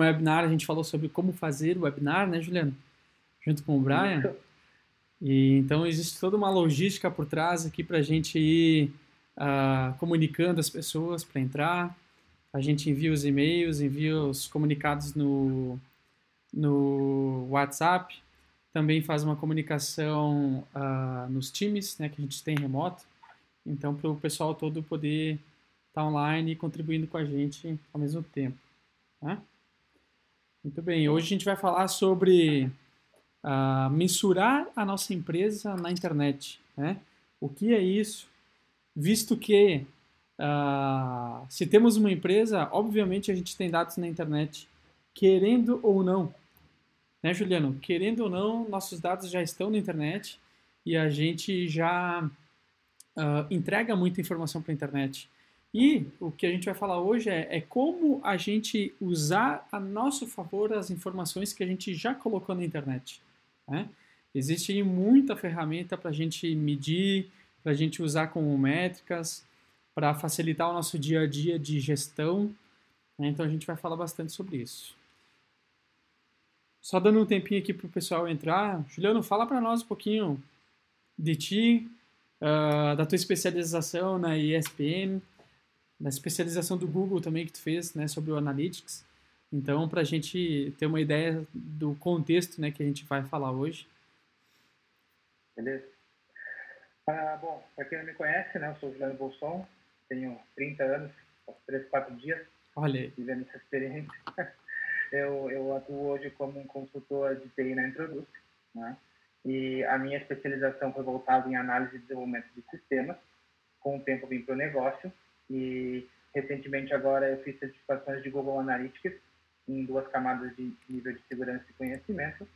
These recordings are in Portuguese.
webinar a gente falou sobre como fazer o webinar, né, Juliano? Junto com o Brian. E, então existe toda uma logística por trás aqui para a gente ir uh, comunicando as pessoas para entrar. A gente envia os e-mails, envia os comunicados no, no WhatsApp. Também faz uma comunicação uh, nos times, né, que a gente tem remoto. Então, para o pessoal todo poder estar tá online e contribuindo com a gente ao mesmo tempo. Tá? Muito bem, hoje a gente vai falar sobre uh, mensurar a nossa empresa na internet. Né? O que é isso? Visto que uh, se temos uma empresa, obviamente a gente tem dados na internet, querendo ou não. Né, Juliano? Querendo ou não, nossos dados já estão na internet e a gente já uh, entrega muita informação para a internet. E o que a gente vai falar hoje é, é, como a gente usar a nosso favor as informações que a gente já colocou na internet. Né? Existe muita ferramenta para a gente medir, para a gente usar como métricas, para facilitar o nosso dia a dia de gestão. Né? Então a gente vai falar bastante sobre isso. Só dando um tempinho aqui para o pessoal entrar. Juliano, fala para nós um pouquinho de ti, uh, da tua especialização na ESPN, da especialização do Google também que tu fez, né, sobre o Analytics. Então, para a gente ter uma ideia do contexto, né, que a gente vai falar hoje. Beleza. Ah, bom, para quem não me conhece, né, eu sou o Juliano Bolson, tenho 30 anos, 3, 4 dias Olha aí. vivendo essa experiência. eu, eu atuo hoje como um consultor de TI na Introduz, né, e a minha especialização foi voltada em análise e desenvolvimento de sistemas. Com o tempo vim para o negócio e recentemente agora eu fiz certificações de Google Analytics em duas camadas de nível de segurança e conhecimento.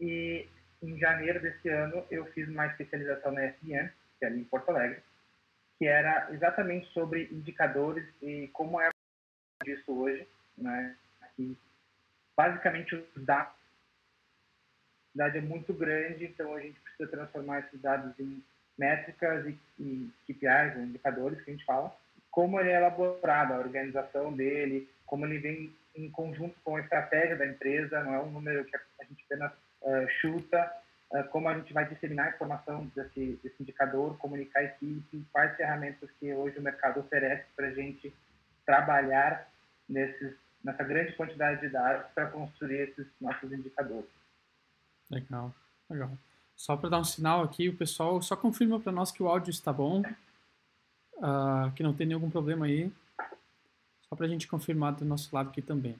E em janeiro desse ano eu fiz uma especialização na SBN, que é ali em Porto Alegre, que era exatamente sobre indicadores e como é disso hoje, né? Que basicamente os dados a cidade é muito grande, então a gente precisa transformar esses dados em métricas e, e KPIs, indicadores que a gente fala, como ele é elaborado, a organização dele, como ele vem em conjunto com a estratégia da empresa, não é um número que a gente apenas uh, chuta, uh, como a gente vai disseminar a informação desse, desse indicador, comunicar a equipe, quais ferramentas que hoje o mercado oferece para a gente trabalhar nesses, nessa grande quantidade de dados para construir esses nossos indicadores. Legal, legal. Só para dar um sinal aqui, o pessoal só confirma para nós que o áudio está bom uh, que não tem nenhum problema aí. Só para a gente confirmar do nosso lado aqui também.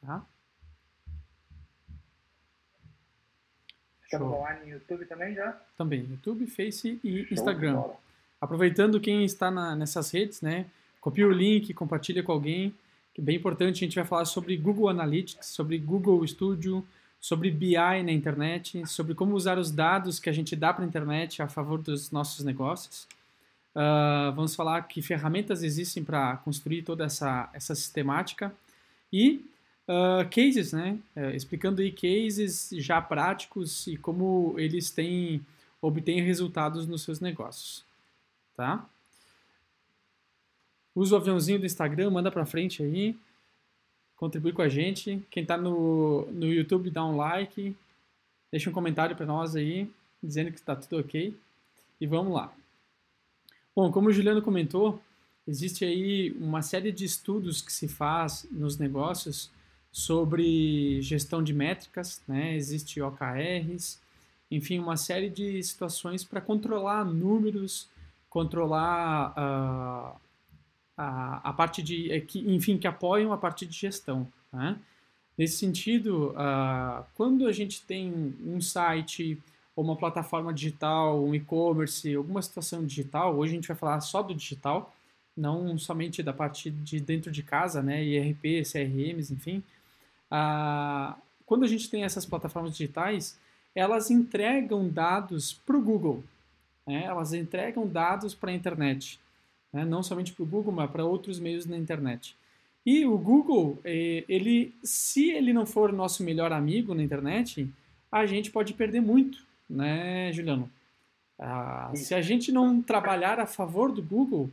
Tá? Estamos lá no YouTube também já? Também, YouTube, Face e Instagram. Aproveitando quem está na, nessas redes, né? Copia o link, compartilha com alguém, que é bem importante. A gente vai falar sobre Google Analytics, sobre Google Studio, sobre BI na internet, sobre como usar os dados que a gente dá para a internet a favor dos nossos negócios. Uh, vamos falar que ferramentas existem para construir toda essa, essa sistemática e uh, cases, né? Uh, explicando aí cases já práticos e como eles têm obtêm resultados nos seus negócios, tá? Usa o aviãozinho do Instagram, manda para frente aí, contribui com a gente. Quem está no, no YouTube dá um like, deixa um comentário para nós aí dizendo que está tudo ok e vamos lá. Bom, como o Juliano comentou, existe aí uma série de estudos que se faz nos negócios sobre gestão de métricas, né? Existe OKRs, enfim, uma série de situações para controlar números, controlar uh, a, a parte de, que, enfim, que apoiam a parte de gestão. Né? Nesse sentido, uh, quando a gente tem um site ou uma plataforma digital, um e-commerce, alguma situação digital, hoje a gente vai falar só do digital, não somente da parte de dentro de casa, né, IRP, CRMs, enfim. Ah, quando a gente tem essas plataformas digitais, elas entregam dados para o Google, né, elas entregam dados para a internet, né, não somente para o Google, mas para outros meios na internet. E o Google, eh, ele, se ele não for nosso melhor amigo na internet, a gente pode perder muito né, Juliano? Ah, se a gente não trabalhar a favor do Google,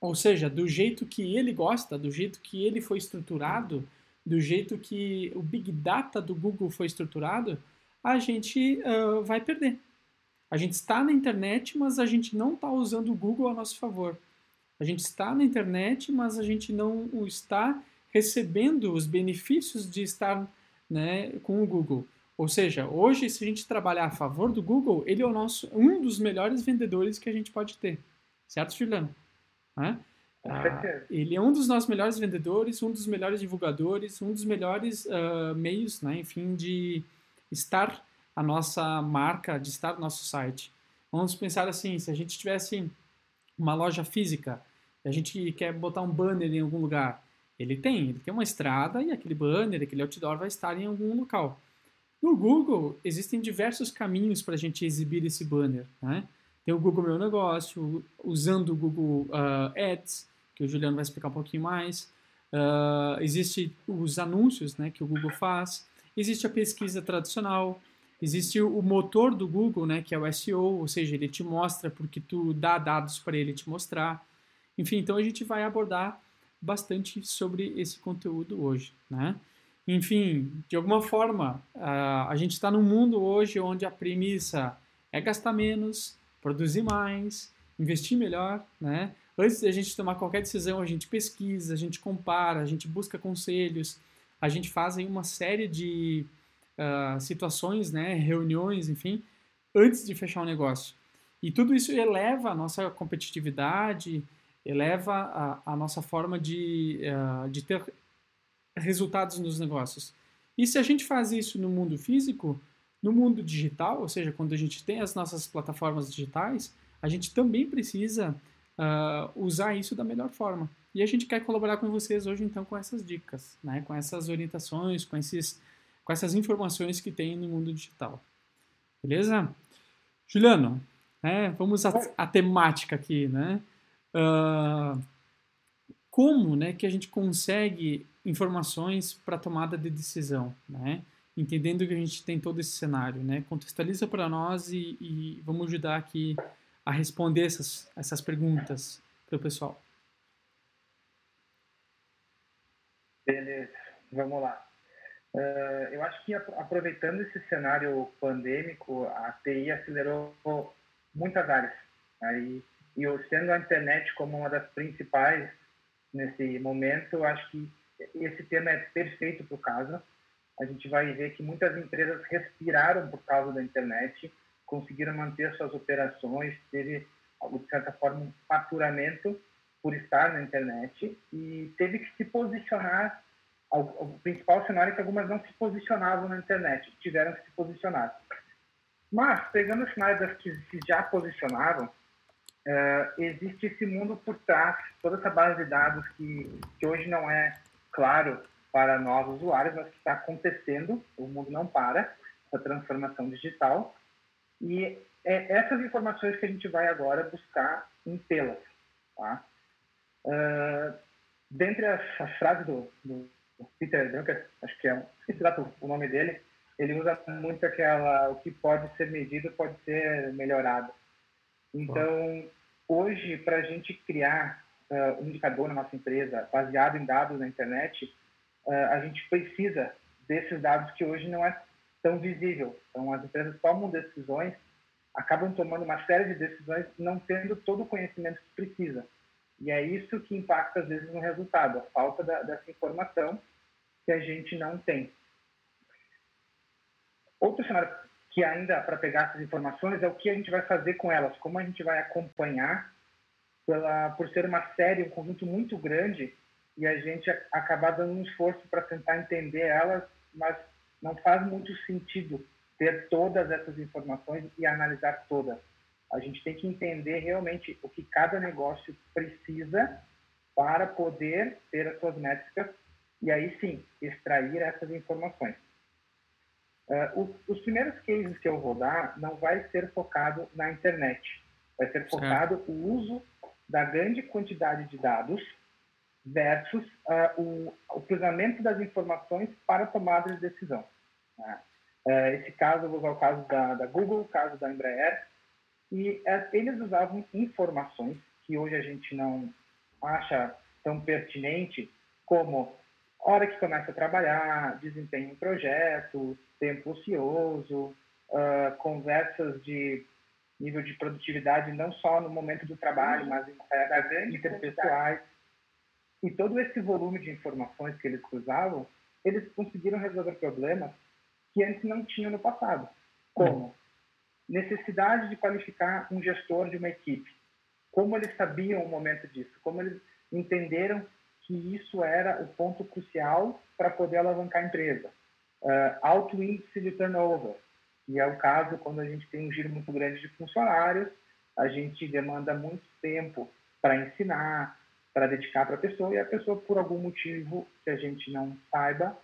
ou seja, do jeito que ele gosta, do jeito que ele foi estruturado, do jeito que o Big Data do Google foi estruturado, a gente uh, vai perder. A gente está na internet, mas a gente não está usando o Google a nosso favor. A gente está na internet, mas a gente não está recebendo os benefícios de estar né, com o Google. Ou seja, hoje, se a gente trabalhar a favor do Google, ele é o nosso, um dos melhores vendedores que a gente pode ter. Certo, Juliano? Né? Ah, ele é um dos nossos melhores vendedores, um dos melhores divulgadores, um dos melhores uh, meios, né, enfim, de estar a nossa marca, de estar no nosso site. Vamos pensar assim, se a gente tivesse uma loja física, a gente quer botar um banner em algum lugar, ele tem, ele tem uma estrada e aquele banner, aquele outdoor vai estar em algum local. No Google, existem diversos caminhos para a gente exibir esse banner. Né? Tem o Google Meu Negócio, usando o Google uh, Ads, que o Juliano vai explicar um pouquinho mais. Uh, os anúncios né, que o Google faz. Existe a pesquisa tradicional. Existe o motor do Google, né, que é o SEO, ou seja, ele te mostra porque tu dá dados para ele te mostrar. Enfim, então a gente vai abordar bastante sobre esse conteúdo hoje, né? Enfim, de alguma forma, a gente está num mundo hoje onde a premissa é gastar menos, produzir mais, investir melhor, né? Antes de a gente tomar qualquer decisão, a gente pesquisa, a gente compara, a gente busca conselhos, a gente faz uma série de uh, situações, né, reuniões, enfim, antes de fechar o um negócio. E tudo isso eleva a nossa competitividade, eleva a, a nossa forma de, uh, de ter resultados nos negócios. E se a gente faz isso no mundo físico, no mundo digital, ou seja, quando a gente tem as nossas plataformas digitais, a gente também precisa uh, usar isso da melhor forma. E a gente quer colaborar com vocês hoje, então, com essas dicas, né? com essas orientações, com, esses, com essas informações que tem no mundo digital. Beleza? Juliano, né? vamos à temática aqui, né? Uh, como né, que a gente consegue informações para tomada de decisão, né? entendendo que a gente tem todo esse cenário, né? Contextualiza para nós e, e, vamos ajudar aqui a responder essas, essas perguntas para o pessoal. Beleza, vamos lá. Uh, eu acho que aproveitando esse cenário pandêmico, a TI acelerou muitas áreas. Aí, e sendo a internet como uma das principais nesse momento, eu acho que esse tema é perfeito para o caso. A gente vai ver que muitas empresas respiraram por causa da internet, conseguiram manter suas operações, teve, de certa forma, um faturamento por estar na internet e teve que se posicionar. O principal cenário é que algumas não se posicionavam na internet, tiveram que se posicionar. Mas, pegando os cenários das que se já posicionaram, uh, existe esse mundo por trás, toda essa base de dados que, que hoje não é claro para novos usuários, mas que está acontecendo, o mundo não para, essa transformação digital. E é essas informações que a gente vai agora buscar em telas. Tá? Uh, dentre as, as frases do, do, Peter Drucker, acho que é o nome dele, ele usa muito aquela o que pode ser medido pode ser melhorado. Então, hoje, para a gente criar uh, um indicador na nossa empresa baseado em dados na internet, uh, a gente precisa desses dados que hoje não é tão visível. Então, as empresas tomam decisões, acabam tomando uma série de decisões não tendo todo o conhecimento que precisa. E é isso que impacta, às vezes, no resultado, a falta da, dessa informação que a gente não tem. Outro cenário que ainda para pegar essas informações é o que a gente vai fazer com elas, como a gente vai acompanhar pela, por ser uma série, um conjunto muito grande e a gente acabar dando um esforço para tentar entender elas, mas não faz muito sentido ter todas essas informações e analisar todas. A gente tem que entender realmente o que cada negócio precisa para poder ter as suas métricas e aí sim extrair essas informações. Uh, os, os, primeiros cases que eu vou dar não vai ser focado na internet, vai ser focado certo. o uso da grande quantidade de dados versus uh, o, o, cruzamento das informações para tomada de decisão. Né? Uh, esse caso, vou usar o caso da, da Google, o caso da Embraer, e uh, eles usavam informações que hoje a gente não acha tão pertinente, como hora que começa a trabalhar, desempenho em projetos, tempo ocioso, uh, conversas de nível de produtividade não só no momento do trabalho, mas em é, interpessoais. E todo esse volume de informações que eles cruzavam, eles conseguiram resolver problemas que antes não tinham no passado. Como? Necessidade de qualificar um gestor de uma equipe. Como eles sabiam o momento disso? Como eles entenderam que isso era o ponto crucial para poder alavancar a empresa? Uh, alto índice de turnover, que é o caso quando a gente tem um giro muito grande de funcionários, a gente demanda muito tempo para ensinar, para dedicar para a pessoa, e a pessoa, por algum motivo que a gente não saiba,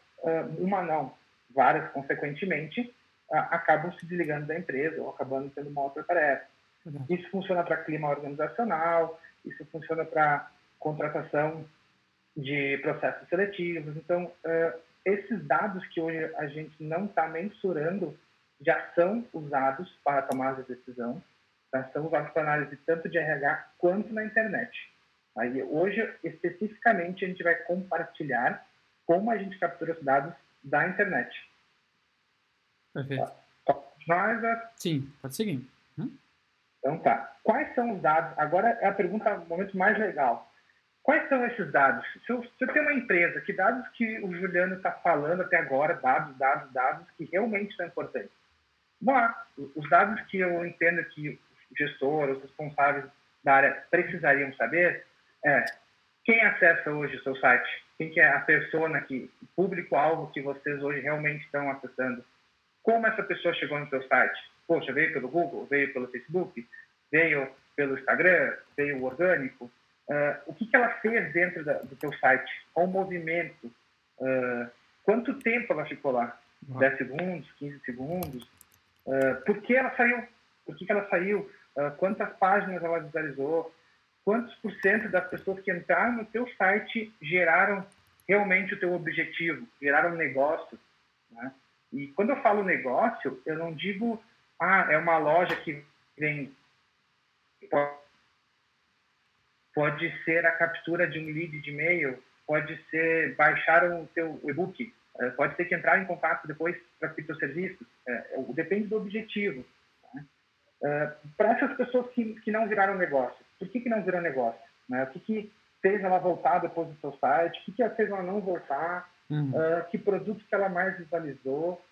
uma não, várias consequentemente, acabam se desligando da empresa ou acabando tendo uma outra tarefa. Uhum. Isso funciona para clima organizacional, isso funciona para contratação de processos seletivos. Então, esses dados que hoje a gente não está mensurando já são usados para tomar a decisão, já são usados para análise tanto de RH quanto na internet. Aí, hoje, especificamente, a gente vai compartilhar como a gente captura os dados da internet. Perfeito. Mas, Sim, pode seguir. Hum? Então tá. Quais são os dados? Agora é a pergunta, o momento mais legal. Quais são esses dados? Se eu, se eu tenho uma empresa, que dados que o Juliano está falando até agora, dados, dados, dados, que realmente são importantes? Bom, os dados que eu entendo que o gestor, os responsáveis da área precisariam saber é quem acessa hoje o seu site, quem que é a persona que, público-alvo que vocês hoje realmente estão acessando, como essa pessoa chegou no seu site. Poxa, veio pelo Google, veio pelo Facebook, veio pelo Instagram, veio orgânico. Uh, o que, que ela fez dentro da, do seu site? Qual o movimento? Uh, quanto tempo ela ficou lá? Uhum. 10 segundos, 15 segundos? Uh, por que ela saiu? Por que, que ela saiu? Uh, quantas páginas ela visualizou? Quantos por cento das pessoas que entraram no teu site geraram realmente o teu objetivo, geraram negócio? Né? E quando eu falo negócio, eu não digo, ah, é uma loja que vem... Pode ser a captura de um lead de e-mail, pode ser baixar o teu e-book, pode ter que entrar em contato depois para pedir o serviço. É, é depende do objetivo. Né? É, para essas pessoas que, que não viraram negócio, por que, que não virou negócio? Né? O que, que fez ela voltar depois do seu site? O que, que fez ela não voltar? Uhum. Uh, que produto que ela mais visualizou?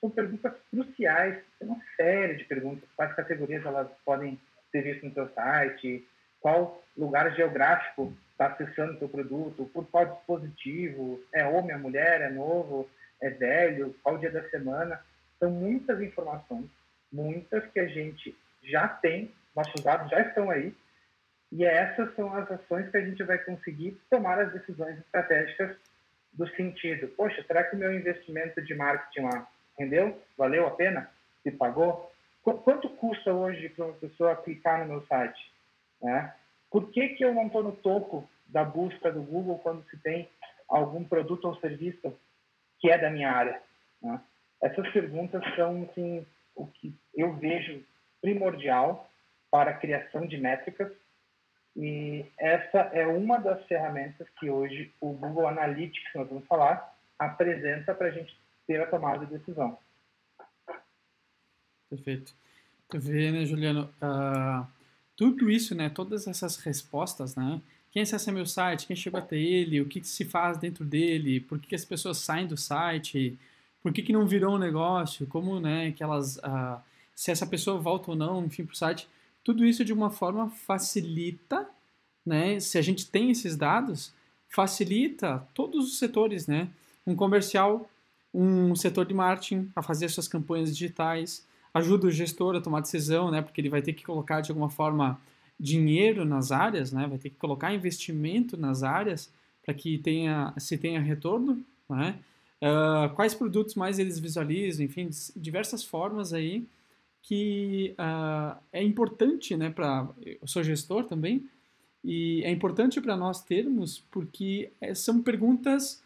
São perguntas cruciais. Tem uma série de perguntas. Quais categorias elas podem ser vistas no seu site? Qual lugar geográfico está acessando o seu produto, por qual dispositivo, é homem, é mulher, é novo, é velho, qual dia da semana. São muitas informações, muitas que a gente já tem, nossos dados já estão aí, e essas são as ações que a gente vai conseguir tomar as decisões estratégicas do sentido, poxa, será que o meu investimento de marketing lá rendeu? Valeu a pena? Se pagou? Qu quanto custa hoje para uma pessoa clicar no meu site? Né? Por que, que eu não estou no topo da busca do Google quando se tem algum produto ou serviço que é da minha área? Né? Essas perguntas são assim, o que eu vejo primordial para a criação de métricas e essa é uma das ferramentas que hoje o Google Analytics, nós vamos falar, apresenta para a gente ter a tomada de decisão. Perfeito. Tu vê, né, Juliano, uh, tudo isso, né, todas essas respostas, né, quem acessa meu site, quem chegou até ele, o que, se faz dentro dele, por que, as pessoas saem do site, por que, que não virou um negócio, como, né, que elas, uh, se essa pessoa volta ou não, enfim, para o site, tudo isso de uma forma facilita, né, se a gente tem esses dados, facilita todos os setores, né, um comercial, um setor de marketing a fazer suas campanhas digitais, ajuda o gestor a tomar decisão, né? Porque ele vai ter que colocar de alguma forma dinheiro nas áreas, né? Vai ter que colocar investimento nas áreas para que tenha, se tenha retorno, né? Uh, quais produtos mais eles visualizam, enfim, diversas formas aí que uh, é importante, né? Para eu sou gestor também e é importante para nós termos porque é, são perguntas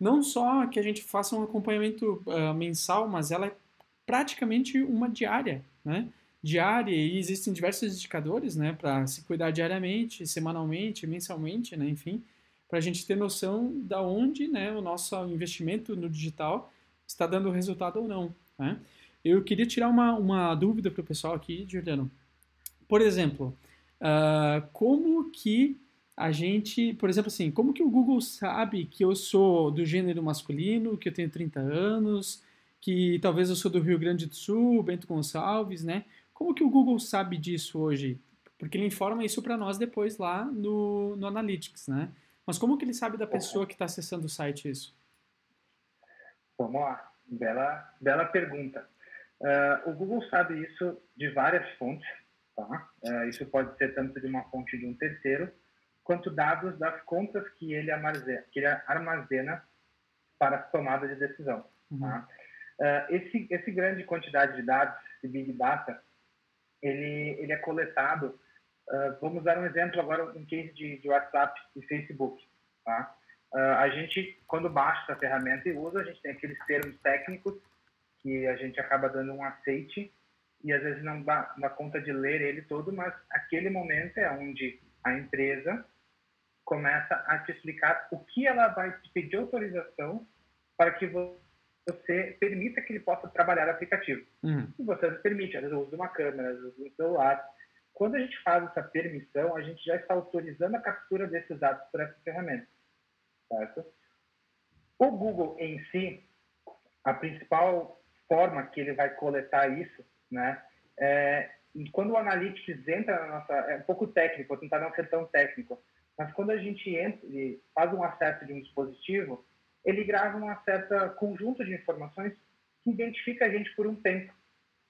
não só que a gente faça um acompanhamento uh, mensal, mas ela é praticamente uma diária, né? Diária e existem diversos indicadores, né, para se cuidar diariamente, semanalmente, mensalmente, né, enfim, para a gente ter noção da onde né, o nosso investimento no digital está dando resultado ou não. Né? Eu queria tirar uma, uma dúvida para o pessoal aqui, Juliano. Por exemplo, uh, como que a gente, por exemplo, assim, como que o Google sabe que eu sou do gênero masculino, que eu tenho 30 anos, que talvez eu sou do Rio Grande do Sul, Bento Gonçalves, né? Como que o Google sabe disso hoje? Porque ele informa isso para nós depois lá no, no Analytics, né? Mas como que ele sabe da pessoa que está acessando o site isso? Vamos lá, bela, bela pergunta. Uh, o Google sabe isso de várias fontes, tá? Uh, isso pode ser tanto de uma fonte de um terceiro, quanto dados das contas que ele armazena, que ele armazena para tomada de decisão. Uhum. Tá? Uh, esse, esse grande quantidade de dados, de Big Data, ele, ele é coletado. Uh, vamos dar um exemplo agora, um case de, de WhatsApp e Facebook. Tá? Uh, a gente, quando baixa essa ferramenta e usa, a gente tem aqueles termos técnicos que a gente acaba dando um aceite e às vezes não dá, dá conta de ler ele todo, mas aquele momento é onde a empresa começa a te explicar o que ela vai te pedir autorização para que você permita que ele possa trabalhar o aplicativo. Uhum. E você permite, às vezes, o uso de uma câmera, às vezes, do celular. Quando a gente faz essa permissão, a gente já está autorizando a captura desses dados por essa ferramenta. Certo? O Google em si, a principal forma que ele vai coletar isso, né, é, quando o Analytics entra na nossa... É um pouco técnico, vou tentar não ser tão técnico, mas quando a gente entra, faz um acesso de um dispositivo, ele grava um certo conjunto de informações que identifica a gente por um tempo,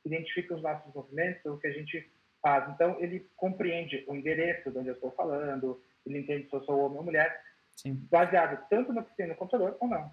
identifica os nossos movimentos, o que a gente faz. Então, ele compreende o endereço de onde eu estou falando, ele entende se eu sou homem ou mulher, Sim. baseado tanto no que tem no computador ou não.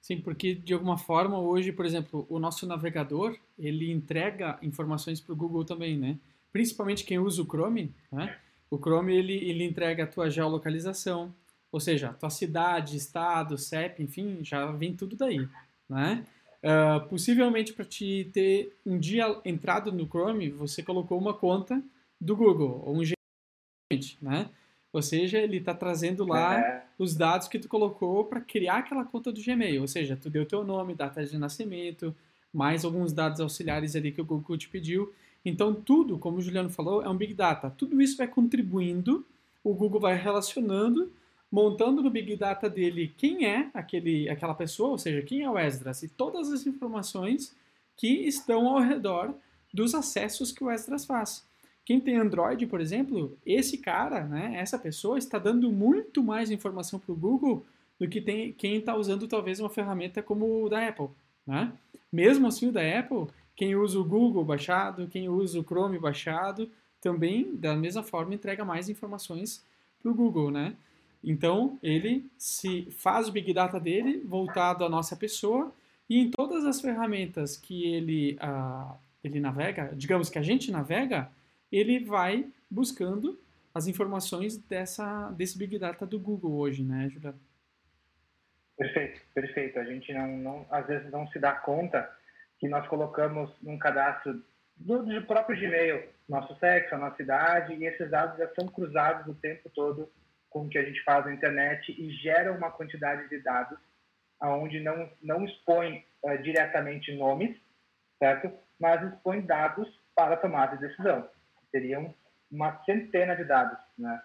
Sim, porque de alguma forma hoje, por exemplo, o nosso navegador ele entrega informações para o Google também, né? Principalmente quem usa o Chrome, né? O Chrome ele, ele entrega a tua geolocalização, ou seja, tua cidade, estado, CEP, enfim, já vem tudo daí, né? Uh, possivelmente para te ter um dia entrado no Chrome, você colocou uma conta do Google ou um Gmail, né? Ou seja, ele está trazendo lá é. os dados que tu colocou para criar aquela conta do Gmail. Ou seja, tu deu teu nome, data de nascimento, mais alguns dados auxiliares ali que o Google te pediu. Então, tudo, como o Juliano falou, é um Big Data. Tudo isso vai contribuindo, o Google vai relacionando, montando no Big Data dele quem é aquele, aquela pessoa, ou seja, quem é o Esdras, e todas as informações que estão ao redor dos acessos que o Esdras faz. Quem tem Android, por exemplo, esse cara, né, essa pessoa, está dando muito mais informação para o Google do que tem, quem está usando talvez uma ferramenta como o da Apple. Né? Mesmo assim, o da Apple quem usa o Google baixado, quem usa o Chrome baixado, também, da mesma forma, entrega mais informações para o Google, né? Então, ele se faz o Big Data dele voltado à nossa pessoa e em todas as ferramentas que ele, uh, ele navega, digamos que a gente navega, ele vai buscando as informações dessa, desse Big Data do Google hoje, né, Juliano? Perfeito, perfeito. A gente não, não, às vezes não se dá conta que nós colocamos num cadastro do, do próprio Gmail, nosso sexo, a nossa idade, e esses dados já são cruzados o tempo todo com que a gente faz na internet e gera uma quantidade de dados aonde não não expõe uh, diretamente nomes, certo? Mas expõe dados para tomada de decisão. Seriam uma centena de dados, né?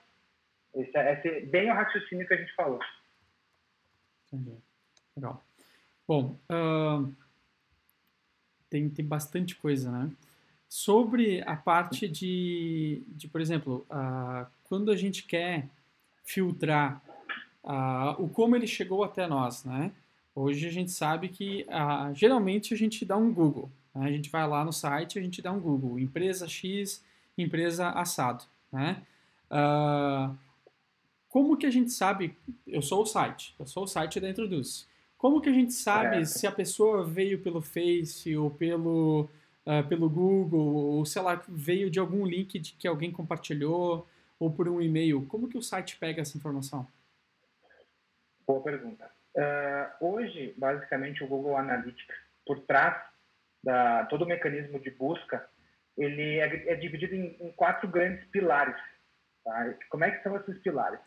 Esse é, esse é bem o raciocínio que a gente falou. Entendi. Legal. Bom, uh, tem, tem bastante coisa, né? Sobre a parte de, de por exemplo, uh, quando a gente quer filtrar uh, o como ele chegou até nós, né? Hoje a gente sabe que uh, geralmente a gente dá um Google. Né? A gente vai lá no site, a gente dá um Google, empresa X, empresa assado, né? Uh, como que a gente sabe? Eu sou o site, eu sou o site da Introduce. Como que a gente sabe é. se a pessoa veio pelo Face ou pelo, uh, pelo Google, ou sei lá, veio de algum link de que alguém compartilhou, ou por um e-mail? Como que o site pega essa informação? Boa pergunta. Uh, hoje, basicamente, o Google Analytics, por trás da todo o mecanismo de busca, ele é, é dividido em, em, quatro grandes pilares. Tá? Como é que são esses pilares?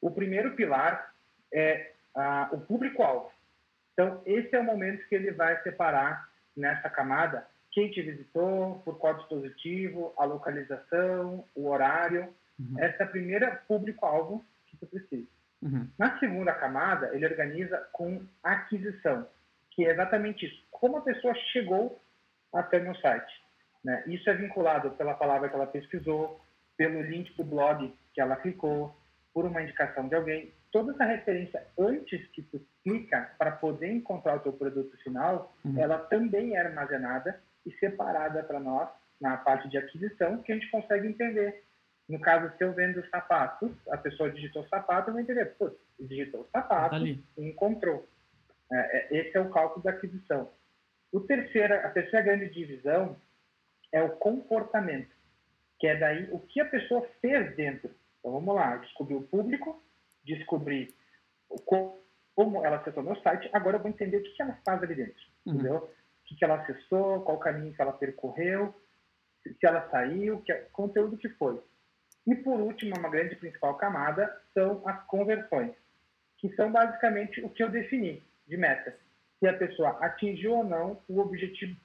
O primeiro pilar é uh, o público-alvo. Então, esse é o momento que ele vai separar nessa camada quem te visitou, por qual dispositivo, a localização, o horário. Uhum. Essa é a primeira público-alvo que tu precisa. Uhum. Na segunda camada, ele organiza com aquisição, que é exatamente isso. Como a pessoa chegou até meu site. Né? Isso é vinculado pela palavra que ela pesquisou, pelo link do blog que ela clicou, por uma indicação de alguém. Toda essa referência antes que tu clica para poder encontrar o teu produto final, uhum. ela também é armazenada e separada para nós na parte de aquisição, que a gente consegue entender. No caso, se eu vendo sapatos, a pessoa digitou sapato, eu vou entender, pô, digitou sapato tá e encontrou. É, é, esse é o cálculo da aquisição. O terceira, a terceira grande divisão é o comportamento, que é daí o que a pessoa fez dentro. Então vamos lá, descobri o público, descobri como ela acessou meu site, agora eu vou entender o que ela faz ali dentro, uhum. entendeu? O que ela acessou, qual o caminho que ela percorreu, se ela saiu, que conteúdo que foi. E por último, uma grande principal camada são as conversões, que são basicamente o que eu defini de meta. Se a pessoa atingiu ou não o objetivo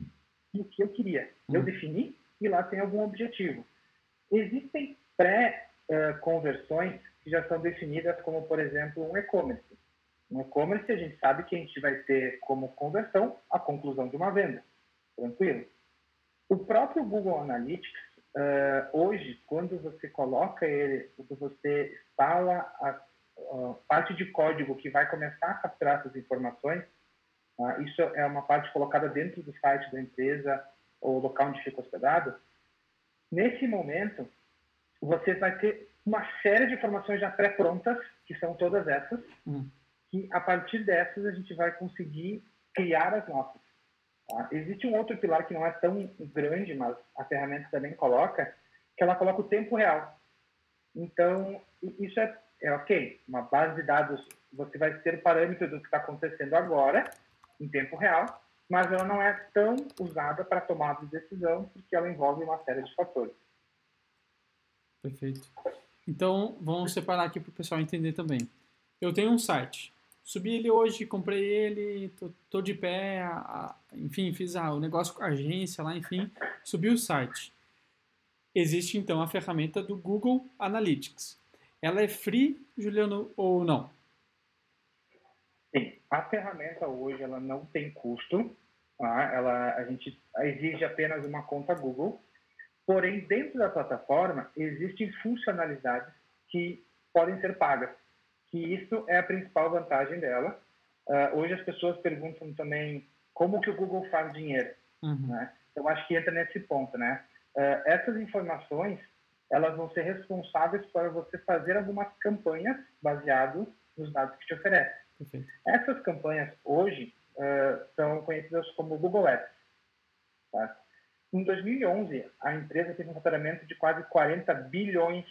que eu queria. Eu uhum. defini e lá tem algum objetivo. Existem pré-conversões que já são definidas como, por exemplo, um e-commerce. No e-commerce, a gente sabe que a gente vai ter como conversão a conclusão de uma venda. Tranquilo? O próprio Google Analytics, uh, hoje, quando você coloca ele, quando você instala a, a, parte de código que vai começar a capturar essas informações, uh, isso é uma parte colocada dentro do site da empresa ou local onde fica hospedado. Nesse momento, você vai ter uma série de informações já pré-prontas, que são todas essas, hum que a partir dessas a gente vai conseguir criar as nossas. Tá? Existe um outro pilar que não é tão grande, mas a ferramenta também coloca, que ela coloca o tempo real. Então, isso é, é ok, uma base de dados, você vai ter parâmetros do que está acontecendo agora, em tempo real, mas ela não é tão usada para tomada de decisão, porque ela envolve uma série de fatores. Perfeito. Então, vamos separar aqui para o pessoal entender também. Eu tenho um site, Subi ele hoje, comprei ele, tô, tô de pé, a, a, enfim, fiz a, o negócio com a agência lá, enfim, subi o site. Existe então a ferramenta do Google Analytics. Ela é free, Juliano, ou não? Sim, a ferramenta hoje ela não tem custo, tá? ela, a gente exige apenas uma conta Google, porém dentro da plataforma existem funcionalidades que podem ser pagas que isso é a principal vantagem dela. Uh, hoje as pessoas perguntam também como que o Google faz dinheiro, uhum. né? Eu acho que entra nesse ponto, né? Uh, essas informações elas vão ser responsáveis para você fazer algumas campanhas baseado nos dados que te oferece. Uhum. Essas campanhas hoje uh, são conhecidas como Google Ads. Tá? Em 2011, a empresa teve um faturamento de quase 40 bilhões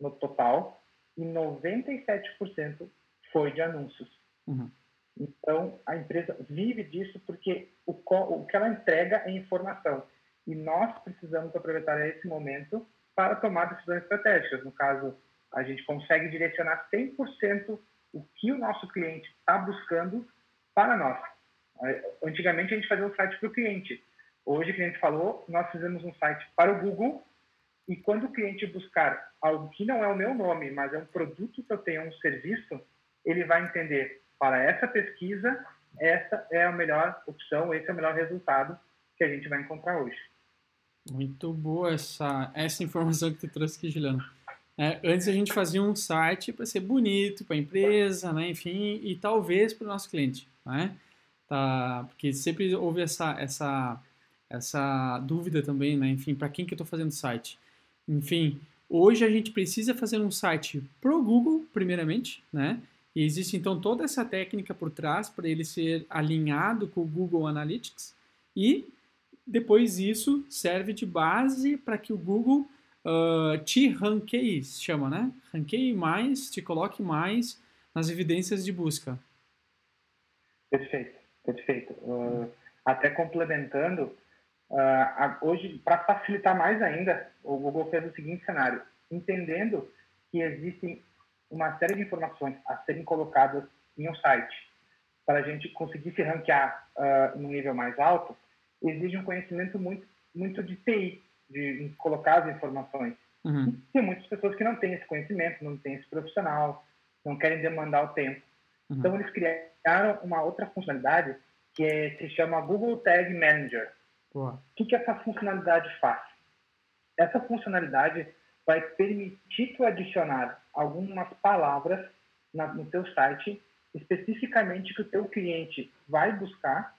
no total e 97% foi de anúncios. Uhum. Então, a empresa vive disso porque o, o que ela entrega é informação. E nós precisamos aproveitar esse momento para tomar decisões estratégicas. No caso, a gente consegue direcionar 100% o que o nosso cliente está buscando para nós. Antigamente, a gente fazia um site para o cliente. Hoje, o cliente falou, nós fizemos um site para o Google e quando o cliente buscar algo que não é o meu nome, mas é um produto que eu tenho, um serviço, ele vai entender, para essa pesquisa, essa é a melhor opção, esse é o melhor resultado que a gente vai encontrar hoje. Muito boa essa, essa informação que tu trouxe aqui, Juliano. É, antes a gente fazia um site para ser bonito, para a empresa, né, enfim, e talvez para o nosso cliente, né? Tá, porque sempre houve essa, essa, essa dúvida também, né? Enfim, para quem que eu estou fazendo site? Enfim, hoje a gente precisa fazer um site para o Google, primeiramente, né? E existe então toda essa técnica por trás para ele ser alinhado com o Google Analytics e depois isso serve de base para que o Google uh, te ranqueie, se chama, né? Ranqueie mais, te coloque mais nas evidências de busca. Perfeito, perfeito. Uh, até complementando, Uh, hoje, para facilitar mais ainda, o Google fez o seguinte cenário: entendendo que existem uma série de informações a serem colocadas em um site para a gente conseguir se ranquear uh, num nível mais alto, exige um conhecimento muito, muito de TI, de, de colocar as informações. Uhum. Tem muitas pessoas que não têm esse conhecimento, não têm esse profissional, não querem demandar o tempo. Uhum. Então, eles criaram uma outra funcionalidade que é, se chama Google Tag Manager. O que, que essa funcionalidade faz? Essa funcionalidade vai permitir tu adicionar algumas palavras na, no teu site especificamente que o teu cliente vai buscar,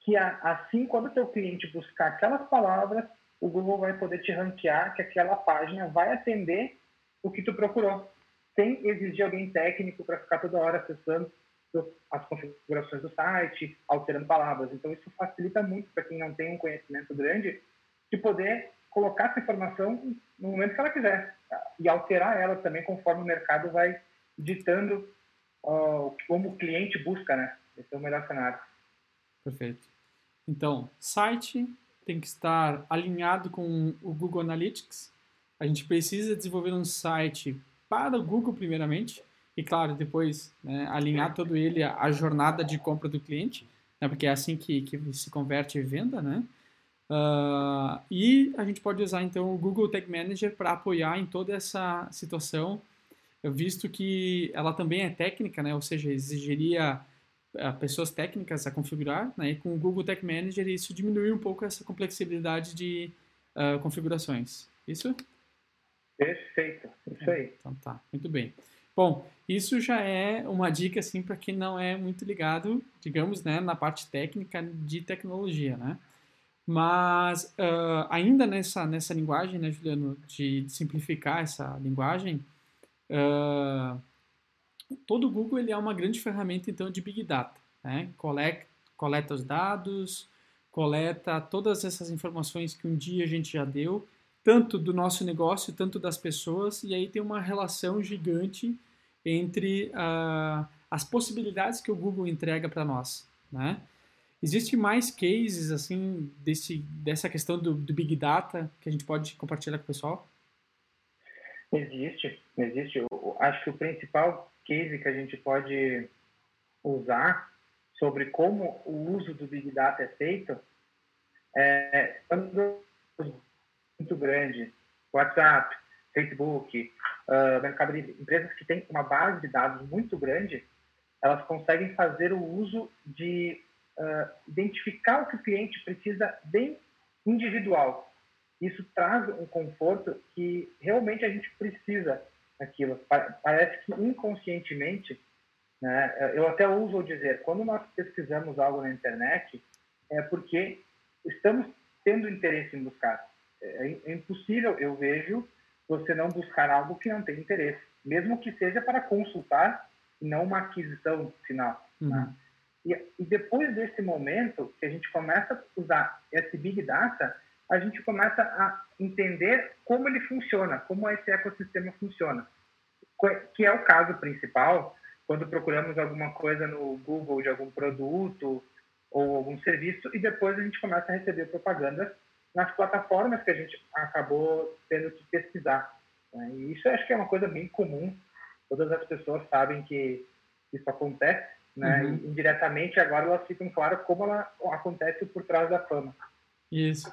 que assim quando o teu cliente buscar aquelas palavras, o Google vai poder te ranquear que aquela página vai atender o que tu procurou, sem exigir alguém técnico para ficar toda hora acessando as configurações do site, alterando palavras. Então, isso facilita muito para quem não tem um conhecimento grande de poder colocar essa informação no momento que ela quiser e alterar ela também conforme o mercado vai ditando uh, como o cliente busca, né? Esse é o melhor cenário. Perfeito. Então, site tem que estar alinhado com o Google Analytics. A gente precisa desenvolver um site para o Google primeiramente e claro depois né, alinhar todo ele à jornada de compra do cliente, né, porque é assim que, que se converte em venda, né? Uh, e a gente pode usar então o Google Tag Manager para apoiar em toda essa situação, visto que ela também é técnica, né? Ou seja, exigiria uh, pessoas técnicas a configurar, né? E com o Google Tag Manager isso diminui um pouco essa complexidade de uh, configurações. Isso? Perfeito, isso aí. Então tá, muito bem. Bom, isso já é uma dica assim para quem não é muito ligado, digamos, né, na parte técnica de tecnologia, né? Mas uh, ainda nessa nessa linguagem, né, Juliano, de, de simplificar essa linguagem, uh, todo o Google ele é uma grande ferramenta então de big data, né? Coleta, coleta os dados, coleta todas essas informações que um dia a gente já deu tanto do nosso negócio, tanto das pessoas, e aí tem uma relação gigante entre uh, as possibilidades que o Google entrega para nós, né? Existe mais cases assim desse, dessa questão do, do, Big Data que a gente pode compartilhar com o pessoal? Existe, existe. Eu acho que o principal case que a gente pode usar sobre como o uso do Big Data é feito é quando muito grande, WhatsApp, Facebook, uh, Mercado empresas que têm uma base de dados muito grande, elas conseguem fazer o uso de uh, identificar o que o cliente precisa bem individual. Isso traz um conforto que realmente a gente precisa daquilo. Parece que inconscientemente, né, eu até uso dizer, quando nós pesquisamos algo na internet, é porque estamos tendo interesse em buscar. É, é impossível, eu vejo, você não buscar algo que não tem interesse, mesmo que seja para consultar não uma aquisição final. Uhum. Né? E, e, depois desse momento que a gente começa a usar esse Big Data, a gente começa a entender como ele funciona, como esse ecossistema funciona, que é o caso principal quando procuramos alguma coisa no Google de algum produto ou algum serviço e depois a gente começa a receber propagandas nas plataformas que a gente acabou tendo que pesquisar. Né? E isso acho que é uma coisa bem comum. Todas as pessoas sabem que isso acontece, né? Uhum. E, indiretamente agora elas ficam claras como ela acontece por trás da fama. Isso.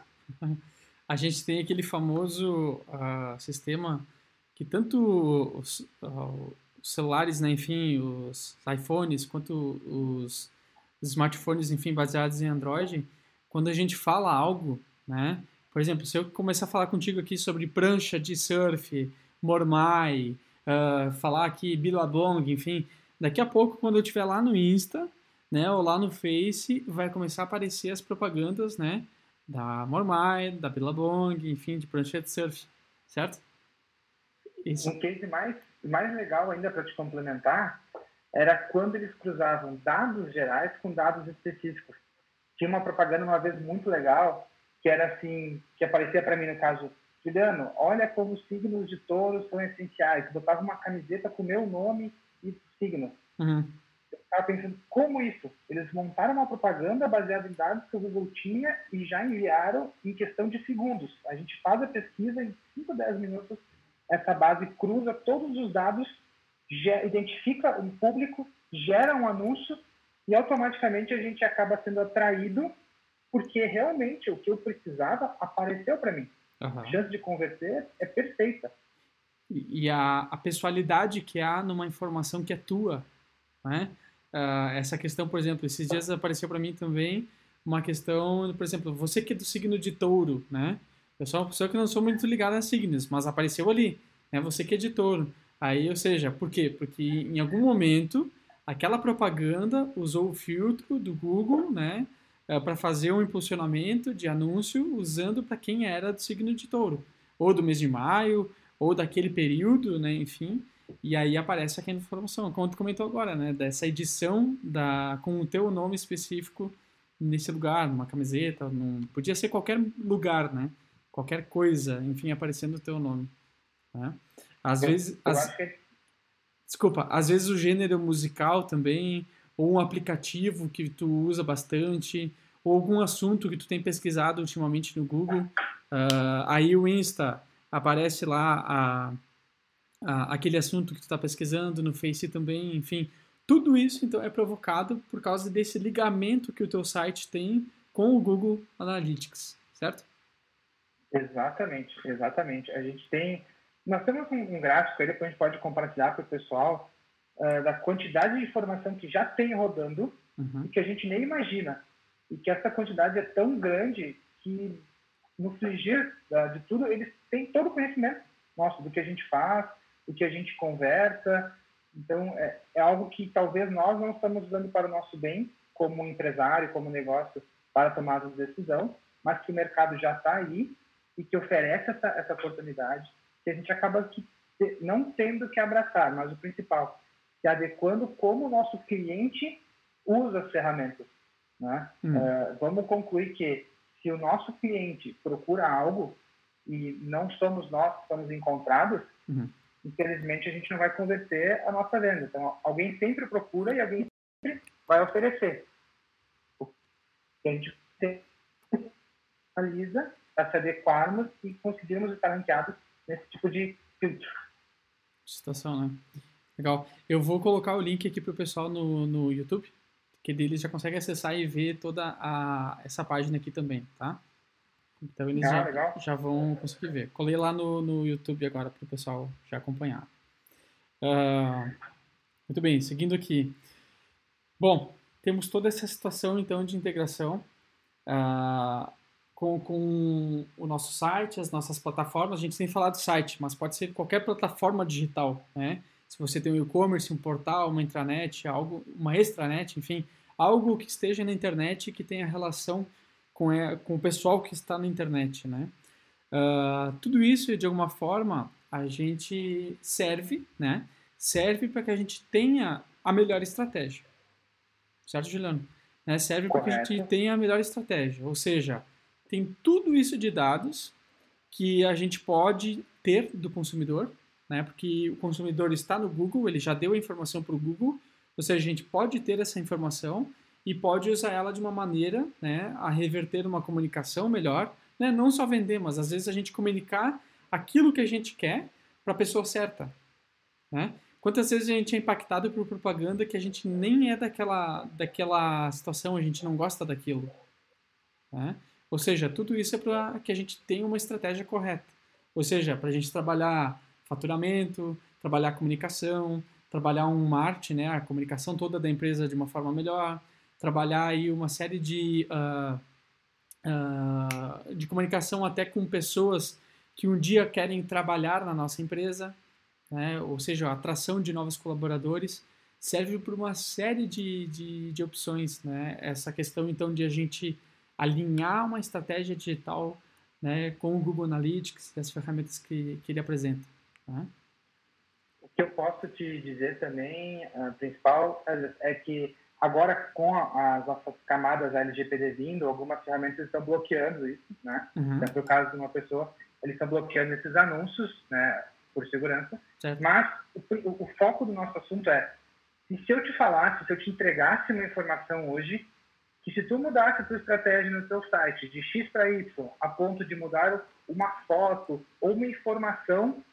A gente tem aquele famoso uh, sistema que tanto os, uh, os, celulares, né, enfim, os iPhones, quanto os, os smartphones, enfim, baseados em Android, quando a gente fala algo né? Por exemplo, se eu começar a falar contigo aqui sobre prancha de surf, mormai, uh, falar aqui Billabong, enfim, daqui a pouco, quando eu estiver lá no Insta, né, ou lá no Face, vai começar a aparecer as propagandas, né, da Mormai, da Billabong, enfim, de prancha de surf, certo? Isso. Um case mais, mais legal ainda para te complementar era quando eles cruzavam dados gerais com dados específicos. Tinha uma propaganda uma vez muito legal que era assim, que aparecia para mim no caso, Juliano, olha como os signos de touros são essenciais. Eu botava uma camiseta com meu nome e signo. Uhum. Eu estava pensando, como isso? Eles montaram uma propaganda baseada em dados que o Google tinha e já enviaram em questão de segundos. A gente faz a pesquisa em 5, 10 minutos, essa base cruza todos os dados identifica um público, gera um anúncio e automaticamente a gente acaba sendo atraído porque realmente o que eu precisava apareceu para mim. Uhum. A chance de converter é perfeita. E, e a, a pessoalidade que há numa informação que é tua, né? Uh, essa questão, por exemplo, esses dias apareceu para mim também uma questão, por exemplo, você que é do signo de touro, né? Eu sou uma pessoa que não sou muito ligada a signos, mas apareceu ali, né? Você que é de touro. Aí, ou seja, por quê? Porque em algum momento aquela propaganda usou o filtro do Google, né? Eh, para fazer um impulsionamento de anúncio usando para quem era do signo de touro, ou do mês de maio, ou daquele período, né? Enfim. E aí aparece aquela informação, como tu comentou agora, né? Dessa edição da, com o teu nome específico nesse lugar, numa camiseta, num, podia ser qualquer lugar, né? Qualquer coisa, enfim, aparecendo o teu nome. Né? Às eu, vezes... Eu as... que... Desculpa, às vezes o gênero musical também, ou um aplicativo que tu usa bastante, ou algum assunto que tu tem pesquisado ultimamente no Google, uh, aí o Insta aparece lá a, a, aquele assunto que tu está pesquisando, no Face também, enfim, tudo isso, então, é provocado por causa desse ligamento que o teu site tem com o Google Analytics, certo? Exatamente, exatamente. A gente tem... Nós temos um, gráfico aí, depois a gente pode compartilhar para o pessoal, uh, da quantidade de informação que já tem rodando uhum. e que a gente nem imagina. E que essa quantidade é tão grande que no frigir uh, de tudo, eles têm todo o conhecimento nosso do que a gente faz, do que a gente conversa, então, é, é algo que talvez nós não estamos usando para o nosso bem, como empresário, como negócio, para tomar de decisão, mas que o mercado já está aí e que oferece essa, essa oportunidade, que a gente acaba que, não tendo que abraçar, mas o principal, se adequando como o nosso cliente usa as ferramentas. Né? Hum. Uh, vamos concluir que se o nosso cliente procura algo e não somos nós que estamos encontrados, uhum infelizmente a gente não vai converter a nossa venda. Então, alguém sempre procura e alguém sempre vai oferecer. A gente analisa para se adequarmos e conseguirmos estar ranqueados nesse tipo de filtro. Situação, né? Legal. Eu vou colocar o link aqui para o pessoal no, no YouTube, que eles já conseguem acessar e ver toda a, essa página aqui também, tá? Então eles ah, já, já, vão conseguir ver. Colei lá no, no YouTube agora para o pessoal já acompanhar. Uh, muito bem, seguindo aqui. Bom, temos toda essa situação então de integração uh, com, com o nosso site, as nossas plataformas. A gente tem falado site, mas pode ser qualquer plataforma digital, né? Se você tem um e-commerce, um portal, uma intranet, algo, uma extranet, enfim, algo que esteja na internet que tenha relação com, com o pessoal que está na internet, né? Uh, tudo isso, de alguma forma, a gente serve, né? Serve para que a gente tenha a melhor estratégia. Certo, Juliano? Né? Serve para que a gente tenha a melhor estratégia. Ou seja, tem tudo isso de dados que a gente pode ter do consumidor, né? Porque o consumidor está no Google, ele já deu a informação para o Google, ou seja, a gente pode ter essa informação e pode usar ela de uma maneira né, a reverter uma comunicação melhor, né? não só vender, mas às vezes a gente comunicar aquilo que a gente quer para a pessoa certa. Né? Quantas vezes a gente é impactado por propaganda que a gente nem é daquela, daquela situação, a gente não gosta daquilo. Né? Ou seja, tudo isso é para que a gente tenha uma estratégia correta. Ou seja, para a gente trabalhar faturamento, trabalhar comunicação, trabalhar um marketing, né, a comunicação toda da empresa de uma forma melhor, trabalhar aí uma série de, uh, uh, de comunicação até com pessoas que um dia querem trabalhar na nossa empresa, né? ou seja, a atração de novos colaboradores, serve para uma série de, de, de opções. Né? Essa questão, então, de a gente alinhar uma estratégia digital né, com o Google Analytics e as ferramentas que, que ele apresenta. Né? O que eu posso te dizer também, uh, principal, é que Agora, com as nossas camadas LGPD vindo, algumas ferramentas estão bloqueando isso, né? Uhum. Então, no caso de uma pessoa, eles estão bloqueando esses anúncios, né, por segurança. Certo. Mas o, o, o, foco do nosso assunto é, e se eu te falasse, se eu te entregasse uma informação hoje, que se tu mudasse a tua estratégia no teu site de X para Y, a ponto de mudar uma foto ou uma informação,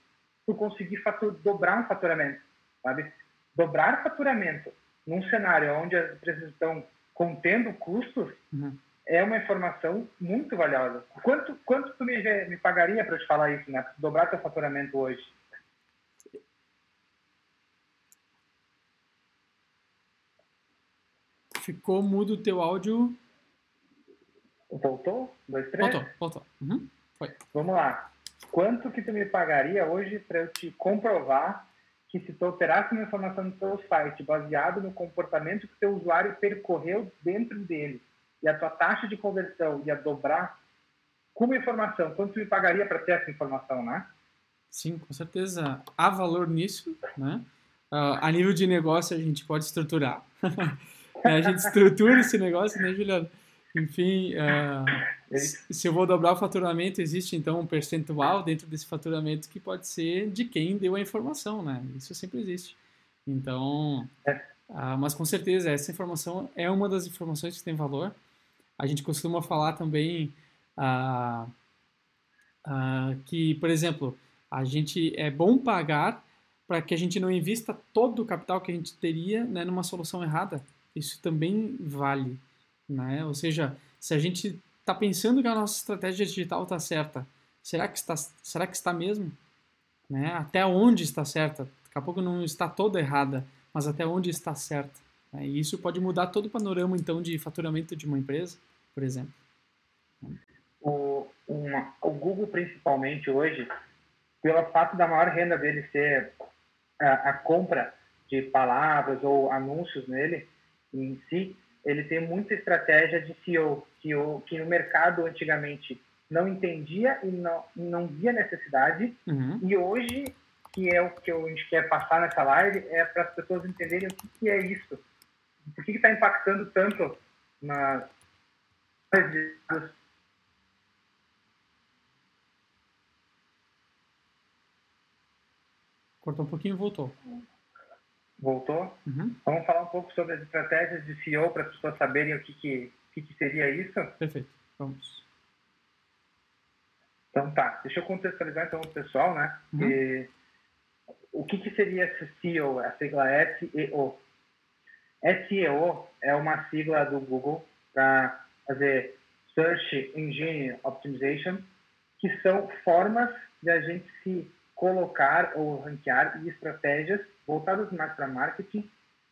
tu conseguir fator, dobrar um faturamento. sabe? Dobrar faturamento num cenário onde as empresas estão contendo custos uhum. é uma informação muito valiosa. Quanto, quanto tu me, me pagaria para te falar isso, né? Dobrar teu faturamento hoje? Ficou mudo o teu áudio. Voltou? Dois, três? Voltou, voltou. Uhum. Foi. Vamos lá. Quanto que tu me pagaria hoje para eu te comprovar que se tu alterasse uma informação no teu site baseado no comportamento que o teu usuário percorreu dentro dele e a tua taxa de conversão ia dobrar, com uma informação, quanto tu me pagaria para ter essa informação, né? Sim, com certeza. Há valor nisso, né? Uh, a nível de negócio a gente pode estruturar. a gente estrutura esse negócio, né, Juliano? Enfim, uh, se eu vou dobrar o faturamento, existe então um percentual dentro desse faturamento que pode ser de quem deu a informação, né? Isso sempre existe. Então, uh, mas com certeza essa informação é uma das informações que tem valor. A gente costuma falar também uh, que, por exemplo, a gente é bom pagar para que a gente não invista todo o capital que a gente teria né, numa solução errada. Isso também vale. Né? Ou seja, se a gente está pensando que a nossa estratégia digital está certa, será que está, será que está mesmo? Né? Até onde está certa? Daqui a pouco não está toda errada, mas até onde está certa? Né? E isso pode mudar todo o panorama então de faturamento de uma empresa, por exemplo. O, uma, o Google principalmente hoje, pelo fato da maior renda dele ser a, a compra de palavras ou anúncios nele em si, ele tem muita estratégia de SEO, SEO que no mercado antigamente não entendia e não, não via necessidade, uhum. e hoje, que é o que a gente quer passar nessa live, é para as pessoas entenderem o que, que é isso. Por que está impactando tanto na Cortou um pouquinho e voltou. Voltou? Uhum. Vamos falar um pouco sobre as estratégias de SEO para as pessoas saberem o que, que, que, que seria isso? Perfeito. Vamos. Então tá, deixa eu contextualizar então o pessoal, né? Uhum. E, o que, que seria esse SEO, a sigla SEO? SEO é uma sigla do Google para fazer Search Engine Optimization, que são formas de a gente se colocar ou ranquear estratégias voltadas mais para marketing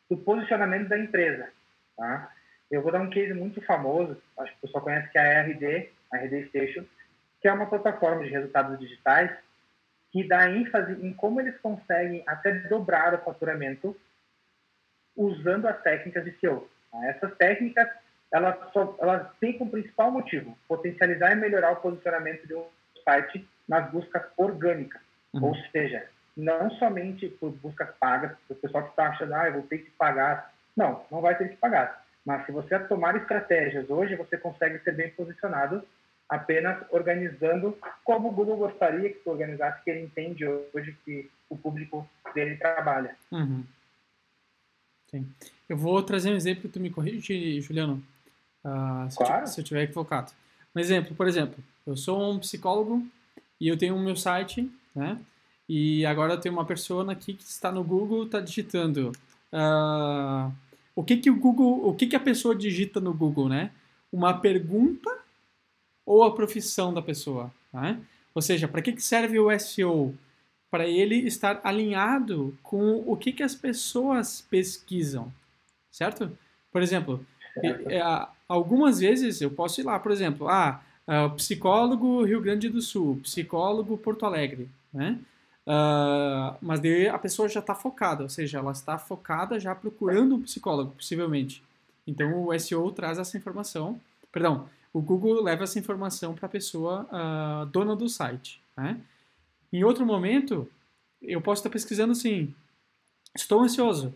do posicionamento da empresa. Tá? Eu vou dar um case muito famoso, acho que o pessoal conhece, que é a RD, a RD Station, que é uma plataforma de resultados digitais que dá ênfase em como eles conseguem até dobrar o faturamento usando as técnicas de SEO. Tá? Essas técnicas, elas, só, elas têm como principal motivo potencializar e melhorar o posicionamento de um site nas buscas orgânicas. Uhum. Ou seja, não somente por buscas pagas, o pessoal que está achando, ah, eu vou ter que pagar. Não, não vai ter que pagar. Mas se você tomar estratégias hoje, você consegue ser bem posicionado apenas organizando como o Google gostaria que tu organizasse, que ele entende hoje que o público dele trabalha. Uhum. Sim. Eu vou trazer um exemplo, tu me corrige, Juliano, uh, se, claro. eu, se eu tiver equivocado. Um exemplo, por exemplo, eu sou um psicólogo e eu tenho o meu site né? E agora tem uma pessoa aqui que está no Google, está digitando uh, o que que o Google, o que que a pessoa digita no Google, né? Uma pergunta ou a profissão da pessoa, né? Ou seja, para que que serve o SEO? Para ele estar alinhado com o que que as pessoas pesquisam, certo? Por exemplo, é, algumas vezes eu posso ir lá, por exemplo, ah, uh, psicólogo Rio Grande do Sul, psicólogo Porto Alegre, né? Uh, mas daí a pessoa já está focada, ou seja, ela está focada já procurando um psicólogo, possivelmente. Então o SEO traz essa informação, perdão, o Google leva essa informação para a pessoa uh, dona do site. Né? Em outro momento, eu posso estar pesquisando assim: estou ansioso,